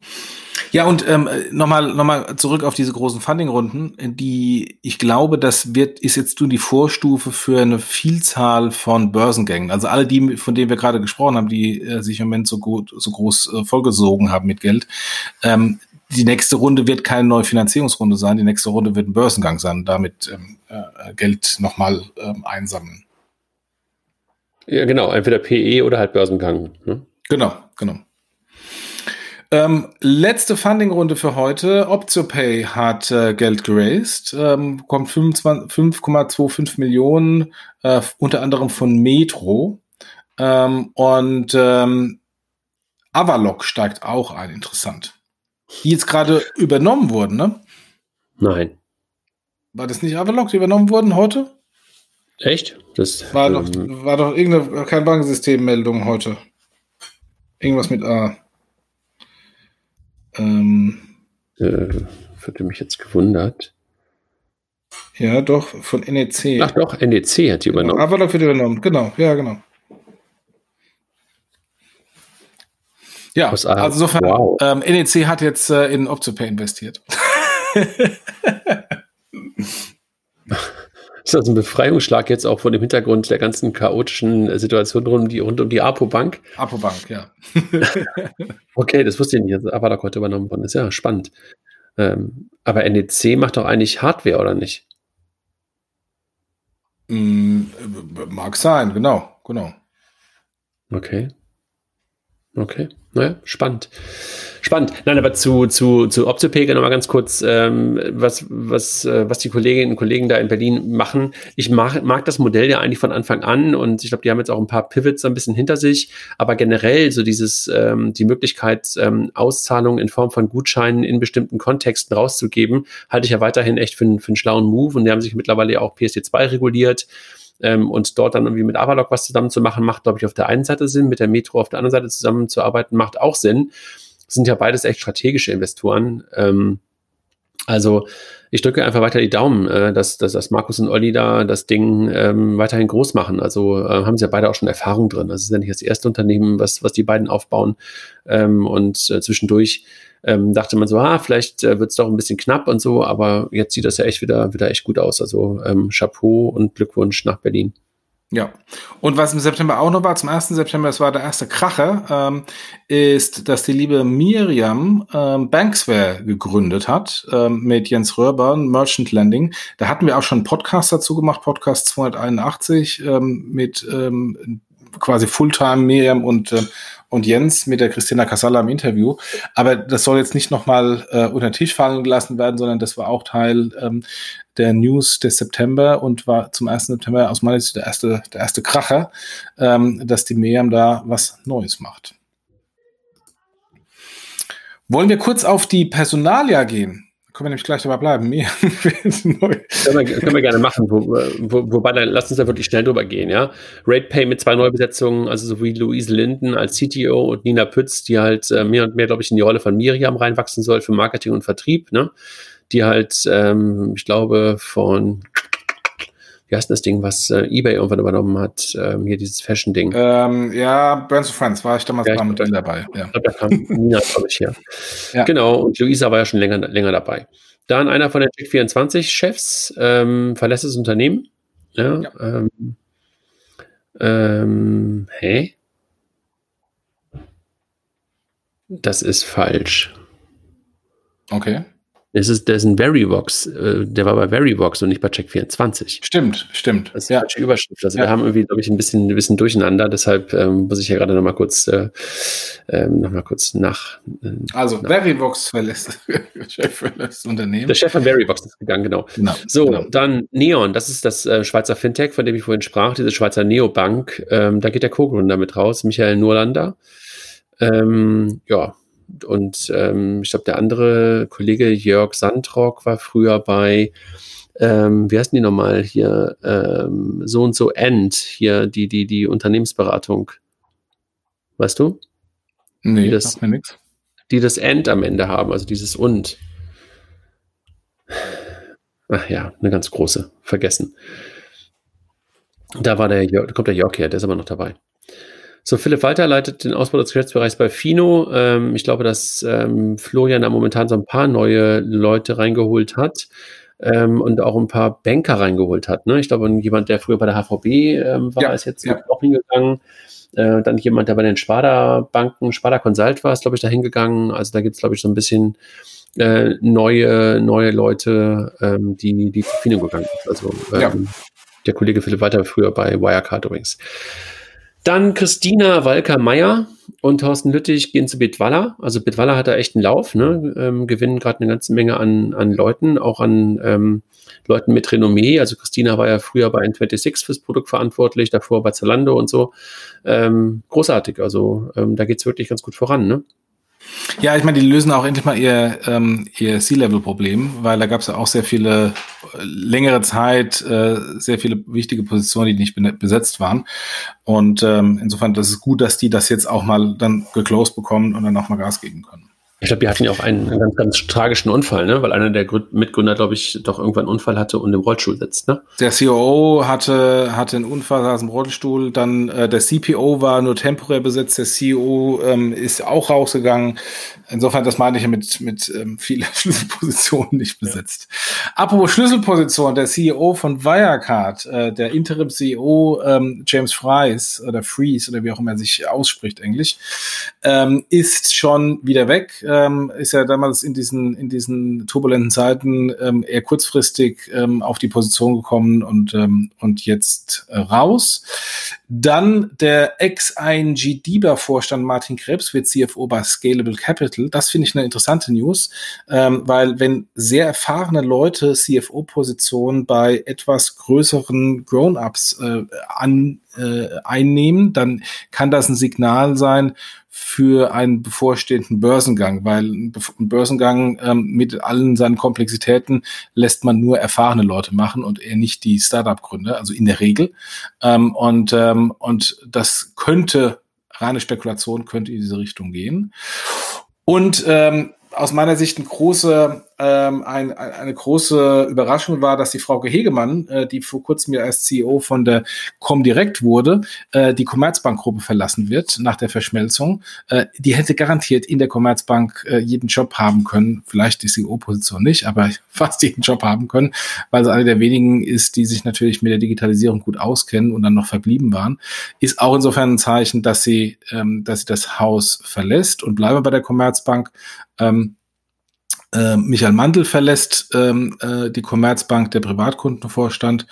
Äh, ja, und ähm, nochmal noch mal zurück auf diese großen Funding-Runden, die, ich glaube, das wird, ist jetzt nur die Vorstufe für eine Vielzahl von Börsengängen. Also alle die, von denen wir gerade gesprochen haben, die äh, sich im Moment so gut, so groß äh, vollgesogen haben mit Geld. Ähm, die nächste Runde wird keine neue Finanzierungsrunde sein, die nächste Runde wird ein Börsengang sein, damit ähm, äh, Geld nochmal ähm, einsammeln. Ja, genau, entweder PE oder halt Börsengang. Ne? Genau, genau. Ähm, letzte Funding-Runde für heute. OptioPay hat äh, Geld geraced, ähm, kommt 5,25 Millionen, äh, unter anderem von Metro. Ähm, und ähm, Avalok steigt auch ein, interessant. Die jetzt gerade übernommen wurden, ne? Nein. War das nicht Avalok, die übernommen wurden heute? Echt? Das war, ähm, doch, war doch irgendeine, keine Bankensystemmeldung heute. Irgendwas mit A. Ähm, äh, würde mich jetzt gewundert. Ja, doch, von NEC. Ach doch, NEC hat die genau. übernommen. Avalok wird übernommen, genau, ja, genau. Ja, also insofern, wow. ähm, NEC hat jetzt äh, in OptoPay investiert. (laughs) Ist das ein Befreiungsschlag jetzt auch von dem Hintergrund der ganzen chaotischen äh, Situation rund um die, rund um die Apo-Bank? Apo-Bank, ja. (laughs) (laughs) okay, das wusste ich nicht. Also Avadak heute übernommen worden ist. Ja, spannend. Ähm, aber NEC macht doch eigentlich Hardware, oder nicht? Mm, mag sein, genau, genau. Okay. Okay. Naja, spannend. Spannend. Nein, aber zu, zu, zu Optopega nochmal ganz kurz, ähm, was, was, äh, was die Kolleginnen und Kollegen da in Berlin machen. Ich mag, mag das Modell ja eigentlich von Anfang an und ich glaube, die haben jetzt auch ein paar Pivots ein bisschen hinter sich, aber generell so dieses, ähm, die Möglichkeit, ähm, Auszahlungen in Form von Gutscheinen in bestimmten Kontexten rauszugeben, halte ich ja weiterhin echt für, für einen schlauen Move und die haben sich mittlerweile ja auch PSD2 reguliert ähm, und dort dann irgendwie mit Avalok was zusammen zu machen, macht, glaube ich, auf der einen Seite Sinn, mit der Metro auf der anderen Seite zusammenzuarbeiten, macht auch Sinn. Das sind ja beides echt strategische Investoren. Ähm, also ich drücke einfach weiter die Daumen, äh, dass, dass, dass Markus und Olli da das Ding ähm, weiterhin groß machen. Also äh, haben sie ja beide auch schon Erfahrung drin. Das ist ja nicht das erste Unternehmen, was, was die beiden aufbauen. Ähm, und äh, zwischendurch ähm, dachte man so, ah, vielleicht äh, wird es doch ein bisschen knapp und so, aber jetzt sieht das ja echt wieder, wieder echt gut aus. Also ähm, Chapeau und Glückwunsch nach Berlin. Ja. Und was im September auch noch war, zum 1. September, das war der erste Kracher, ähm, ist, dass die liebe Miriam ähm, Banksware gegründet hat ähm, mit Jens Röber, Merchant Lending. Da hatten wir auch schon einen Podcast dazu gemacht, Podcast 281 ähm, mit ähm, quasi Fulltime Miriam und äh, und Jens mit der Christina Casalla im Interview. Aber das soll jetzt nicht nochmal äh, unter den Tisch fallen gelassen werden, sondern das war auch Teil ähm, der News des September und war zum 1. September aus meiner Sicht der erste, der erste Kracher, ähm, dass die Miriam da was Neues macht. Wollen wir kurz auf die Personalia gehen? Können wir nämlich gleich dabei bleiben. (laughs) können, wir, können wir gerne machen, wo, wo, wobei dann lass uns da wirklich schnell drüber gehen, ja. RatePay mit zwei Neubesetzungen, also so wie Louise Linden als CTO und Nina Pütz, die halt äh, mehr und mehr, glaube ich, in die Rolle von Miriam reinwachsen soll für Marketing und Vertrieb, ne? Die halt, ähm, ich glaube, von wie heißt das Ding, was äh, eBay irgendwann übernommen hat? Ähm, hier dieses Fashion-Ding. Ähm, ja, Brands of Friends war ich damals ja, mit dabei. Ja. Da kam Nina, glaube ich, her. Ja. Genau, und Luisa war ja schon länger, länger dabei. Dann einer von den Check24-Chefs ähm, verlässt das Unternehmen. Ja, ja. Ähm, ähm, hä? Das ist falsch. Okay. Es ist, der ist ein Veryvox, äh, der war bei Veryvox und nicht bei Check24. Stimmt, stimmt. Das ist ja. falsche Überschrift. Also ja. wir haben irgendwie, glaube ich, ein bisschen, ein bisschen durcheinander. Deshalb ähm, muss ich ja gerade noch mal kurz, äh, ähm, noch mal kurz nach. Äh, also nach. Veryvox verlässt, (laughs) Chef verlässt Unternehmen. Der Chef von Veryvox ist gegangen, genau. genau so, genau. dann Neon, das ist das äh, Schweizer Fintech, von dem ich vorhin sprach, diese Schweizer Neobank. Ähm, da geht der Co-Gründer mit raus, Michael Nurlander. Ähm, ja, und ähm, ich glaube, der andere Kollege Jörg Sandrock war früher bei, ähm, wie heißen die nochmal hier, ähm, so und so End, hier die, die, die Unternehmensberatung. Weißt du? Nee, die das, mir nix. Die das End am Ende haben, also dieses und. Ach ja, eine ganz große, vergessen. Da war der, da kommt der Jörg her, der ist aber noch dabei. So, Philipp Walter leitet den Ausbau des Geschäftsbereichs bei Fino. Ähm, ich glaube, dass ähm, Florian da momentan so ein paar neue Leute reingeholt hat ähm, und auch ein paar Banker reingeholt hat. Ne? Ich glaube, jemand, der früher bei der HVB ähm, war, ja, ist jetzt ja. auch hingegangen. Äh, dann jemand, der bei den Sparda-Banken, Sparda Consult war, ist, glaube ich, da hingegangen. Also da gibt es, glaube ich, so ein bisschen äh, neue, neue Leute, ähm, die, die zu Fino gegangen sind. Also ähm, ja. der Kollege Philipp Walter früher bei Wirecard übrigens. Dann Christina Walker-Meyer und Thorsten Lüttich gehen zu Bitwalla. Also Bitwalla hat da echt einen Lauf, ne? ähm, gewinnen gerade eine ganze Menge an, an Leuten, auch an ähm, Leuten mit Renommee. Also Christina war ja früher bei N26 fürs Produkt verantwortlich, davor bei Zalando und so. Ähm, großartig, also ähm, da geht's wirklich ganz gut voran. Ne? Ja, ich meine, die lösen auch endlich mal ihr, ähm, ihr C-Level-Problem, weil da gab es ja auch sehr viele, äh, längere Zeit, äh, sehr viele wichtige Positionen, die nicht besetzt waren. Und ähm, insofern, das ist gut, dass die das jetzt auch mal dann geclosed bekommen und dann auch mal Gas geben können. Ich glaube, die hatten ja auch einen, einen, ganz, ganz tragischen Unfall, ne? weil einer der Mitgründer, glaube ich, doch irgendwann einen Unfall hatte und im Rollstuhl sitzt. Ne? Der COO hatte, hatte einen Unfall, saß im Rollstuhl, dann äh, der CPO war nur temporär besetzt, der CEO ähm, ist auch rausgegangen. Insofern, das meine ich ja mit, mit ähm, vielen (laughs) Schlüsselpositionen nicht besetzt. Ja. Apropos Schlüsselposition, der CEO von Wirecard, äh, der Interim-CEO ähm, James Fries oder Fries oder wie auch immer er sich ausspricht, Englisch, ähm, ist schon wieder weg. Ähm, ist ja damals in diesen, in diesen turbulenten Zeiten ähm, eher kurzfristig ähm, auf die Position gekommen und, ähm, und jetzt äh, raus. Dann der Ex-ING DIBA-Vorstand Martin Krebs wird CFO bei Scalable Capital. Das finde ich eine interessante News, ähm, weil wenn sehr erfahrene Leute CFO-Positionen bei etwas größeren Grown-ups äh, an, äh, einnehmen, dann kann das ein Signal sein für einen bevorstehenden Börsengang, weil ein Börsengang ähm, mit allen seinen Komplexitäten lässt man nur erfahrene Leute machen und eher nicht die Startup-Gründer, also in der Regel. Ähm, und, ähm, und das könnte, reine Spekulation könnte in diese Richtung gehen. Und ähm, aus meiner Sicht ein große, ähm, ein, eine große Überraschung war, dass die Frau Hegemann, äh, die vor kurzem ja als CEO von der Comdirect wurde, äh, die Commerzbank-Gruppe verlassen wird nach der Verschmelzung. Äh, die hätte garantiert in der Commerzbank äh, jeden Job haben können, vielleicht die CEO-Position nicht, aber (laughs) fast jeden Job haben können, weil sie eine der wenigen ist, die sich natürlich mit der Digitalisierung gut auskennen und dann noch verblieben waren. Ist auch insofern ein Zeichen, dass sie, ähm, dass sie das Haus verlässt und bleiben bei der Commerzbank. Ähm, äh, Michael Mandl verlässt ähm, äh, die Commerzbank, der Privatkundenvorstand,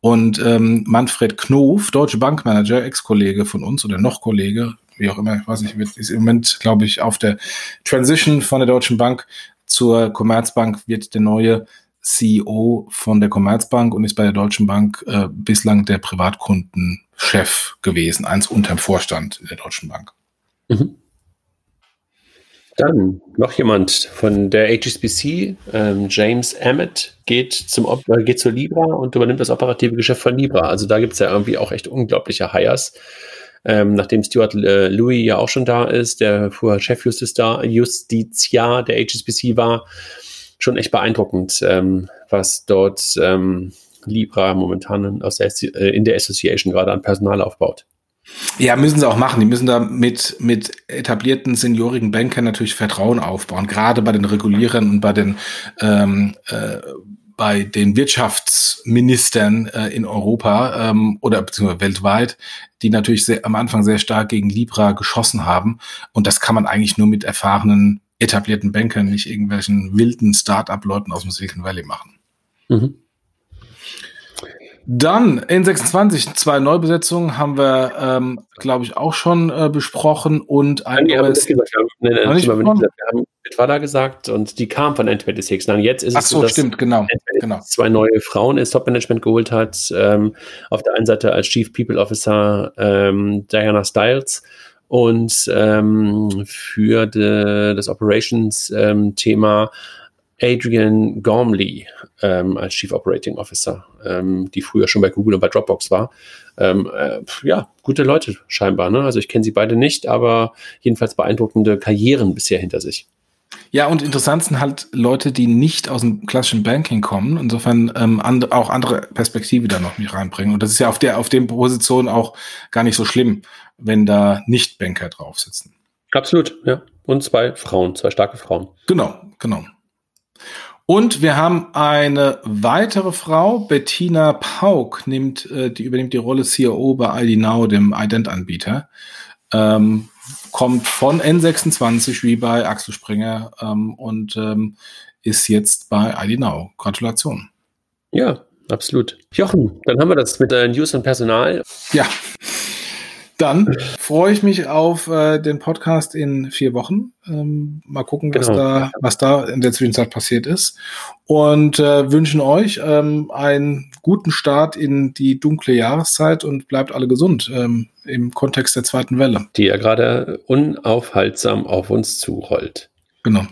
und ähm, Manfred Knof, Deutsche Bankmanager, Ex-Kollege von uns oder noch Kollege, wie auch immer, ich weiß nicht, ist im Moment, glaube ich, auf der Transition von der Deutschen Bank zur Commerzbank wird der neue CEO von der Commerzbank und ist bei der Deutschen Bank äh, bislang der Privatkundenchef gewesen, eins unterm Vorstand der Deutschen Bank. Mhm. Dann noch jemand von der HSBC, ähm, James Emmett, geht, zum, äh, geht zur Libra und übernimmt das operative Geschäft von Libra. Also da gibt es ja irgendwie auch echt unglaubliche Hires. Ähm, nachdem Stuart äh, Louis ja auch schon da ist, der vorher Chefjustiziar der HSBC war, schon echt beeindruckend, ähm, was dort ähm, Libra momentan äh, in der Association gerade an Personal aufbaut. Ja, müssen sie auch machen. Die müssen da mit, mit etablierten seniorigen Bankern natürlich Vertrauen aufbauen, gerade bei den Regulierern und bei den, ähm, äh, bei den Wirtschaftsministern äh, in Europa ähm, oder beziehungsweise weltweit, die natürlich sehr, am Anfang sehr stark gegen Libra geschossen haben. Und das kann man eigentlich nur mit erfahrenen etablierten Bankern, nicht irgendwelchen wilden Start-up-Leuten aus dem Silicon Valley machen. Mhm. Dann N26, zwei Neubesetzungen haben wir, ähm, glaube ich, auch schon äh, besprochen und ein nee, neues. Gesagt, wir nee, nicht gesagt, wir haben Bitwada gesagt und die kam von N26. Dann jetzt ist Ach es so, dass stimmt, genau, genau. zwei neue Frauen ins Top-Management geholt hat. Ähm, auf der einen Seite als Chief People Officer ähm, Diana Stiles und ähm, für de, das Operations-Thema ähm, Adrian Gormley ähm, als Chief Operating Officer, ähm, die früher schon bei Google und bei Dropbox war. Ähm, äh, ja, gute Leute scheinbar. Ne? Also ich kenne sie beide nicht, aber jedenfalls beeindruckende Karrieren bisher hinter sich. Ja, und interessant sind halt Leute, die nicht aus dem klassischen Banking kommen, insofern ähm, and auch andere Perspektive da noch mit reinbringen. Und das ist ja auf der auf den Positionen auch gar nicht so schlimm, wenn da nicht Banker drauf sitzen. Absolut, ja. Und zwei Frauen, zwei starke Frauen. Genau, genau. Und wir haben eine weitere Frau, Bettina Pauk, nimmt, äh, die übernimmt die Rolle COO bei ID Now, dem Ident-Anbieter. Ähm, kommt von N26 wie bei Axel Springer ähm, und ähm, ist jetzt bei ID Now. Gratulation. Ja, absolut. Jochen, dann haben wir das mit äh, News und Personal. Ja. Dann freue ich mich auf äh, den Podcast in vier Wochen. Ähm, mal gucken, was, genau. da, was da in der Zwischenzeit passiert ist. Und äh, wünschen euch ähm, einen guten Start in die dunkle Jahreszeit und bleibt alle gesund ähm, im Kontext der zweiten Welle. Die ja gerade unaufhaltsam auf uns zurollt. Genau.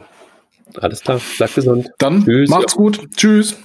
Alles klar, bleibt gesund. Dann Tschüss, macht's gut. Tschüss.